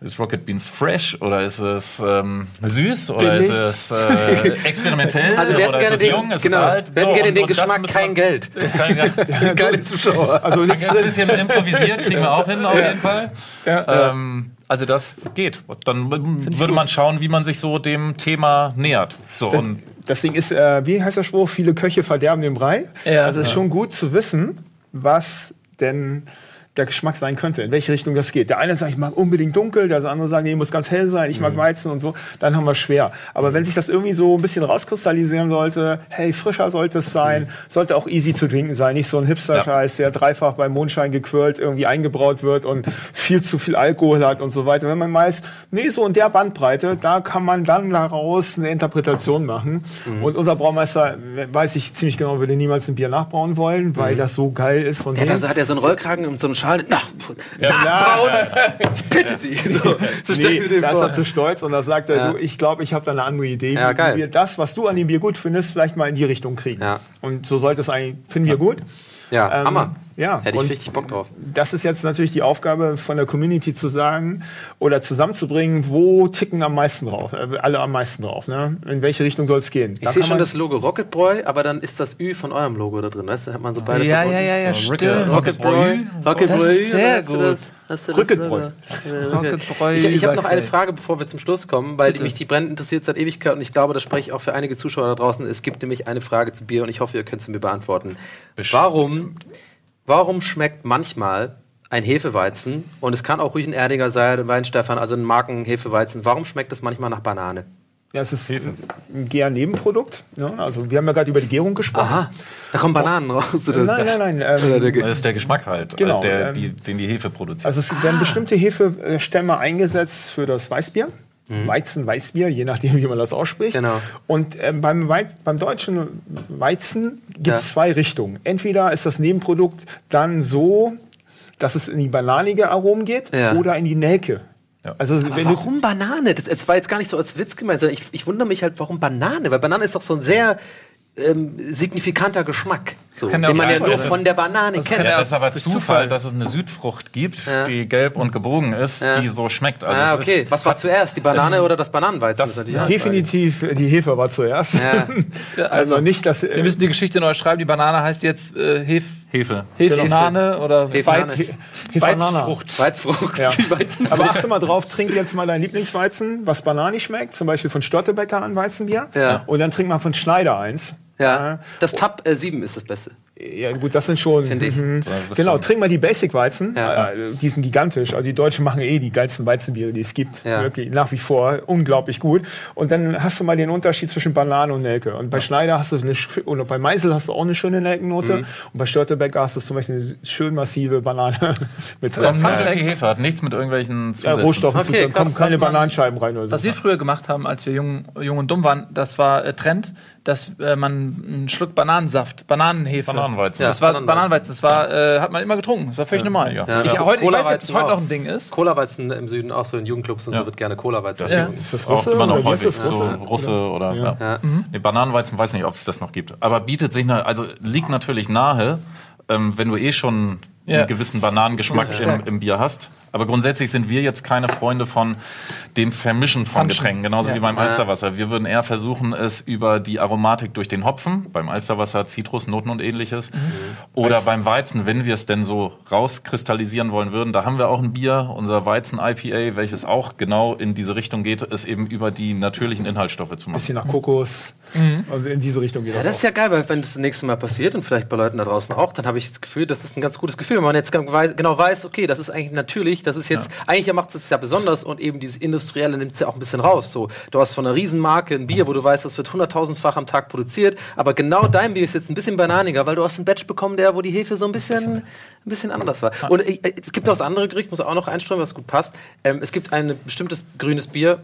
ist Rocket Beans fresh oder ist es ähm, süß oder Billig. ist es äh, experimentell Also wir oder gerne ist es den, jung, ist genau, es alt? wir hätten So, gerne und- den und das Geschmack, kein Geld. Kein. Keine Zuschauer. Also nichts Ein drin. bisschen improvisiert kriegen wir auch hin, auf jeden Fall. Ähm, also das geht. Dann würde man schauen, wie man sich so dem Thema nähert. So, und Das Ding ist, äh, wie heißt der Spruch? Viele Köche verderben den Brei. Ja. also es ist schon gut zu wissen, was denn der Geschmack sein könnte, in welche Richtung das geht. Der eine sagt, ich mag unbedingt dunkel, der andere sagt, nee, muss ganz hell sein, ich Mhm. mag Weizen und so. Dann haben wir schwer. Aber wenn sich das irgendwie so ein bisschen rauskristallisieren sollte, hey, frischer sollte es sein, sollte auch easy zu trinken sein, nicht so ein Hipster-Scheiß, der dreifach beim Mondschein gequirlt irgendwie eingebraut wird und viel zu viel Alkohol hat und so weiter. Wenn man weiß, nee, so in der Bandbreite, da kann man dann daraus eine Interpretation machen. Mhm. Und unser Braumeister, weiß ich ziemlich genau, würde niemals ein Bier nachbrauen wollen, weil das so geil ist von Mhm. Der hat, also, hat er so einen Rollkragen und so einen Schal. Nach, nachbrauen! Ich bitte Sie. So, so Nee, da ist er zu stolz und da sagt er, Ja. du, ich glaube, ich habe da eine andere Idee, Ja, wie, wir das, was du an dem Bier gut findest, vielleicht mal in die Richtung kriegen. Ja. Und so sollte es eigentlich, finden wir gut. Ja, Ähm, Hammer. Ja, Hätte ich und richtig Bock drauf. Das ist jetzt natürlich die Aufgabe von der Community zu sagen oder zusammenzubringen, wo ticken am meisten drauf, äh, alle am meisten drauf. Ne? In welche Richtung soll es gehen? Ich Da sehe schon das Logo Rocket Boy, aber dann ist das Ü von eurem Logo da drin. Weißt du, hat man so beide Ja, verbunden. ja, ja, ja, So, stimmt. Rocket Boy, Rocket Das Boy. ist sehr gut. das- das. Rocket Boy Ich, ich habe noch eine. Frage, bevor wir zum Schluss kommen, weil mich die brennend interessiert seit Ewigkeit und ich glaube, das spreche ich auch für einige Zuschauer da draußen. Es gibt nämlich eine Frage zu Bier und ich hoffe, ihr könnt sie mir beantworten. Warum, warum schmeckt manchmal ein Hefeweizen und es kann auch ruhig ein Erdinger sein, ein Weinstefan, also ein Marken-Hefeweizen, warum schmeckt es manchmal nach Banane? Ja, es ist ein Gär-Nebenprodukt. Ne? Also wir haben ja gerade über die Gärung gesprochen. Aha, da kommen Bananen raus. Oder? Nein, nein, nein. Ähm, der- das ist der Geschmack halt, Genau, äh, der, ähm, die, den die Hefe produziert. Also es werden bestimmte Hefestämme eingesetzt für das Weißbier. Weizen, Weißbier, je nachdem, wie man das ausspricht. Genau. Und ähm, beim, Weiz, beim deutschen Weizen gibt es Ja. zwei Richtungen. Entweder ist das Nebenprodukt dann so, dass es in die bananige Aromen geht Ja. oder in die Nelke. Ja. Also Aber wenn du, warum Banane? Das, das war jetzt gar nicht so als Witz gemeint, sondern ich, ich wundere mich halt, warum Banane? Weil Banane ist doch so ein sehr ähm, signifikanter Geschmack, so, den auch man ja nur von der Banane Das kennt. Ja, das ist aber Zufall, Zufall. dass es eine Südfrucht gibt, Ja. die gelb und gebogen ist, Ja. die so schmeckt. Also ah, okay. Ist, Was war zuerst, die Banane oder das Bananenweizen? Das- die definitiv die Hefe war zuerst. Ja. also nicht, dass Wir müssen die Geschichte neu schreiben. Die Banane heißt jetzt äh, Hef, Hefe. Hefenane oder Hefenane. Weiz, Hefanana. Weizfrucht. Weizfrucht, Ja. Aber achte mal drauf, trink jetzt mal dein Lieblingsweizen, was bananig schmeckt, zum Beispiel von Störtebecker ein Weizenbier. Ja. Und dann trink mal von Schneider eins. Ja. Das Tab äh, 7 ist das Beste. Ja, gut, das sind schon. Finde ich. Mhm. Genau, trink mal die Basic-Weizen. Ja. Äh, die sind gigantisch. Also die Deutschen machen eh die geilsten Weizenbiere, die es gibt. Ja. Wirklich nach wie vor unglaublich gut. Und dann hast du mal den Unterschied zwischen Banane und Nelke. Und bei Schneider hast du eine oder bei Meisel hast du auch eine schöne Nelkennote. Mhm. Und bei Störtebecker hast du zum Beispiel eine schön massive Banane mit drin. Fact, die Hefe hat nichts mit irgendwelchen Ja, Zusätzen Rohstoffen zu zu Okay, tun. kommen keine Bananenscheiben rein oder so. Was wir früher gemacht haben, als wir jung, jung und dumm waren, das war äh, Trend, dass äh, man einen Schluck Bananensaft, Bananenhefe. Bananenweizen. Das war Ja, Bananenweizen. Das war, äh, hat man immer getrunken. Das war völlig normal. ja. Ja. Ich, Ja. heute, ich weiß nicht, ob das heute auch. noch ein Ding ist. Cola-Weizen im Süden, auch so in Jugendclubs und Ja. so wird gerne Cola-Weizen. Das Ja. ist, das auch Russe immer noch oder häufig. das Russe? So Russe oder. Ja. Ja. Nee, Bananenweizen weiß nicht, ob es das noch gibt. Aber bietet sich, also liegt natürlich nahe, ähm, wenn du eh schon Ja. einen gewissen Bananengeschmack im, im Bier hast. Aber grundsätzlich sind wir jetzt keine Freunde von dem Vermischen von Punchen. Getränken, genauso Ja. wie beim. Alsterwasser. Wir würden eher versuchen, es über die Aromatik durch den Hopfen, beim Alsterwasser Zitrus, Noten und ähnliches, oder beim Weizen, wenn wir es denn so rauskristallisieren wollen würden. Da haben wir auch ein Bier, unser Weizen-IPA, welches auch genau in diese Richtung geht, es eben über die natürlichen Inhaltsstoffe zu machen. bisschen nach Kokos. Mhm. Und in diese Richtung geht Ja, das, das ist ja geil, weil wenn das, das nächste Mal passiert und vielleicht bei Leuten da draußen auch, dann habe ich das Gefühl, das ist ein ganz gutes Gefühl, wenn man jetzt genau weiß, okay, das ist eigentlich natürlich nicht. Das ist jetzt, eigentlich macht es ja besonders und eben dieses Industrielle nimmt es ja auch ein bisschen raus. So, du hast von einer Riesenmarke ein Bier, wo du weißt, das wird hunderttausendfach am Tag produziert, aber genau dein Bier ist jetzt ein bisschen bananiger, weil du hast einen Batch bekommen, der, wo die Hefe so ein bisschen, ein bisschen anders war. Und äh, es gibt noch das andere Gericht, muss auch noch einstreuen, was gut passt. Ähm, es gibt ein bestimmtes grünes Bier,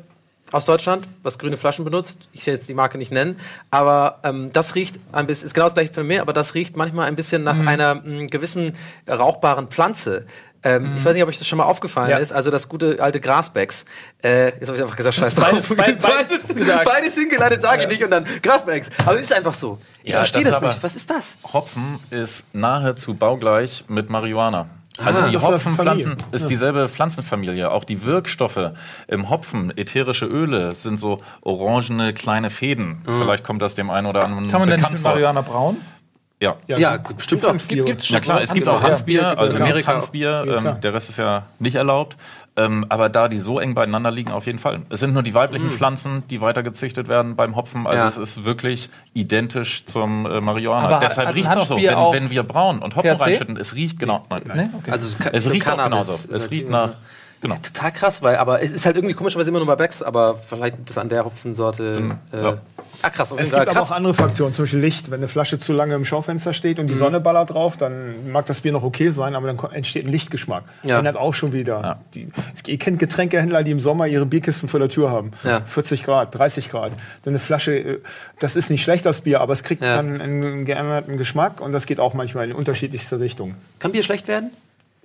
aus Deutschland, was grüne Flaschen benutzt. Ich will jetzt die Marke nicht nennen, aber ähm, das riecht ein bisschen, ist genau das gleiche für mich, aber das riecht manchmal ein bisschen nach Mhm. einer mh, gewissen rauchbaren Pflanze. Ähm, Ich weiß nicht, ob euch das schon mal aufgefallen Ja. ist. Also das gute alte Grasbecks. Äh, jetzt habe ich einfach gesagt, scheiß beides- drauf. beides- beides gesagt. beides hingeleitet, sage ich nicht und dann Grasbecks. Aber es ist einfach so. Ich Ja, verstehe das das, nicht. Was ist das? Hopfen ist nahezu baugleich mit Marihuana. Also Ah. die Hopfenpflanzen Familie. ist dieselbe Pflanzenfamilie. Auch die Wirkstoffe im Hopfen, ätherische Öle, sind so orangene kleine Fäden. Vielleicht kommt das dem einen oder anderen Kann man denn nicht. Marihuana brauen? Ja. Ja, bestimmt auch. Hanfbier. Gibt's Ja klar, es gibt auch Ja. Hanfbier, also in Amerika Hanfbier, Ja, ähm, der Rest ist ja nicht erlaubt. Ähm, aber da die so eng beieinander liegen, auf jeden Fall. Es sind nur die weiblichen Pflanzen, die weiter gezüchtet werden beim Hopfen. Also Ja. es ist wirklich identisch zum äh, Marihuana. Aber Deshalb riecht es auch so. Wenn, auch wenn wir brauen und Hopfen THC? reinschütten, es riecht genau. Nein, Ne? Okay. Also Es so riecht auch Cannabis genauso. ist Es riecht nach. Genau. Total krass, weil, aber es ist halt irgendwie komischerweise immer nur bei Becks, aber vielleicht das an der Hopfensorte. Äh, ja. Ah, krass, auf jeden Es Fall gibt aber krass. auch andere Faktoren, zum Beispiel Licht. Wenn eine Flasche zu lange im Schaufenster steht Mhm. und die Sonne ballert drauf, dann mag das Bier noch okay sein, aber dann entsteht ein Lichtgeschmack. Ja. Ändert auch schon wieder. Die, es, ihr kennt Getränkehändler, die im Sommer ihre Bierkisten vor der Tür haben. Ja. 40 Grad, 30 Grad. So eine Flasche, äh, das ist nicht schlecht, das Bier, aber es kriegt Ja. dann einen geänderten Geschmack und das geht auch manchmal in unterschiedlichste Richtungen. Kann Bier schlecht werden?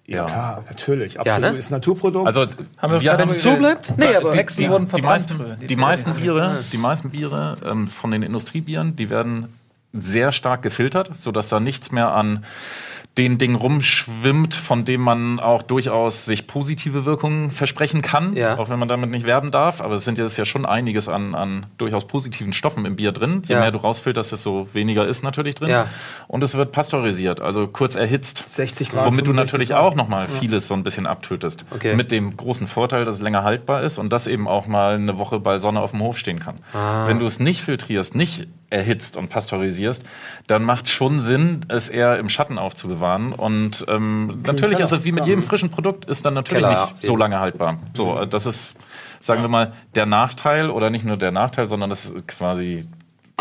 Ja. Klar, natürlich. Absolut. ne? Ist Naturprodukt. Also Haben wir wir gerade haben so bleibt? Nee, aber die, Hexen die, wurden die meisten, Die- die meisten Biere, die meisten Biere ähm, von den Industriebieren, die werden sehr stark gefiltert, sodass da nichts mehr an den Dingen rumschwimmt, von dem man auch durchaus sich positive Wirkungen versprechen kann, Ja. auch wenn man damit nicht werben darf. Aber es sind ja, ist ja schon einiges an, an durchaus positiven Stoffen im Bier drin. Je Ja. mehr du rausfilterst, desto weniger ist natürlich drin. Ja. Und es wird pasteurisiert, also kurz erhitzt. 60 Grad, Womit du 65 natürlich Grad. auch nochmal vieles so ein bisschen abtötest. Okay. Mit dem großen Vorteil, dass es länger haltbar ist und das eben auch mal eine Woche bei Sonne auf dem Hof stehen kann. Ah. Wenn du es nicht filtrierst, nicht erhitzt und pasteurisierst, dann macht es schon Sinn, es eher im Schatten aufzubewahren. Und ähm, natürlich ist es wie mit jedem frischen Produkt, ist dann natürlich Keller, nicht so lange haltbar. So, äh, das ist, sagen wir mal, der Nachteil oder nicht nur der Nachteil, sondern das ist quasi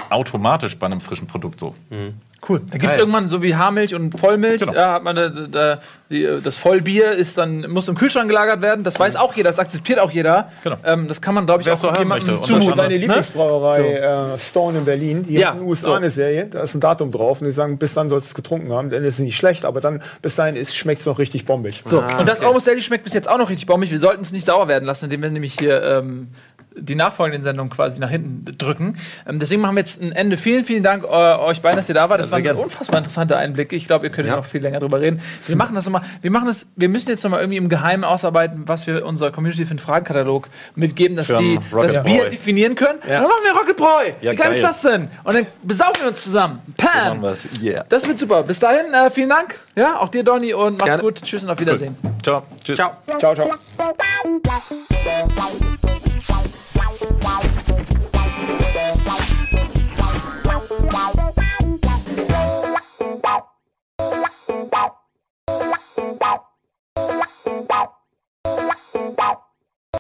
automatisch bei einem frischen Produkt so. Cool. Da gibt es irgendwann so wie Haarmilch und Vollmilch. Genau. Da hat man da, da, die, das Vollbier ist dann muss im Kühlschrank gelagert werden. Das weiß auch jeder, das akzeptiert auch jeder. Genau. Ähm, das kann man glaube ich Wer auch so jemandem möchte. Und das zumuten. Meine Lieblingsbrauerei äh, Stone in Berlin, die Ja, hat in den USA so. eine Serie, da ist ein Datum drauf und die sagen, bis dann sollst du es getrunken haben, denn es ist nicht schlecht, aber dann bis dahin schmeckt es noch richtig bombig. So, Ah, und das okay. Almost Daily schmeckt bis jetzt auch noch richtig bombig. Wir sollten es nicht sauer werden lassen, indem wir nämlich hier ähm, die nachfolgenden Sendungen quasi nach hinten drücken. Ähm, deswegen machen wir jetzt ein Ende. Vielen, vielen Dank äh, euch beiden, dass ihr da wart. Das sehr waren gerne. unfassbar interessante Einblicke. Ich glaube, ihr könnt Ja. noch viel länger drüber reden. Wir machen das nochmal. Wir machen das, wir müssen jetzt nochmal irgendwie im Geheimen ausarbeiten, was wir unserer Community für einen Fragenkatalog mitgeben, dass Für die Rocket das Bier definieren können. Dann machen wir Rocket Boy. Ja, Wie geil ist geil. das denn? Und dann besaufen wir uns zusammen. Pan! Yeah. Das wird super. Bis dahin, äh, vielen Dank. Ja, auch dir, Donny, und macht's Gerne. gut. Tschüss und auf Wiedersehen. Ciao. Tschüss. Ciao. Ciao, ciao. Bye.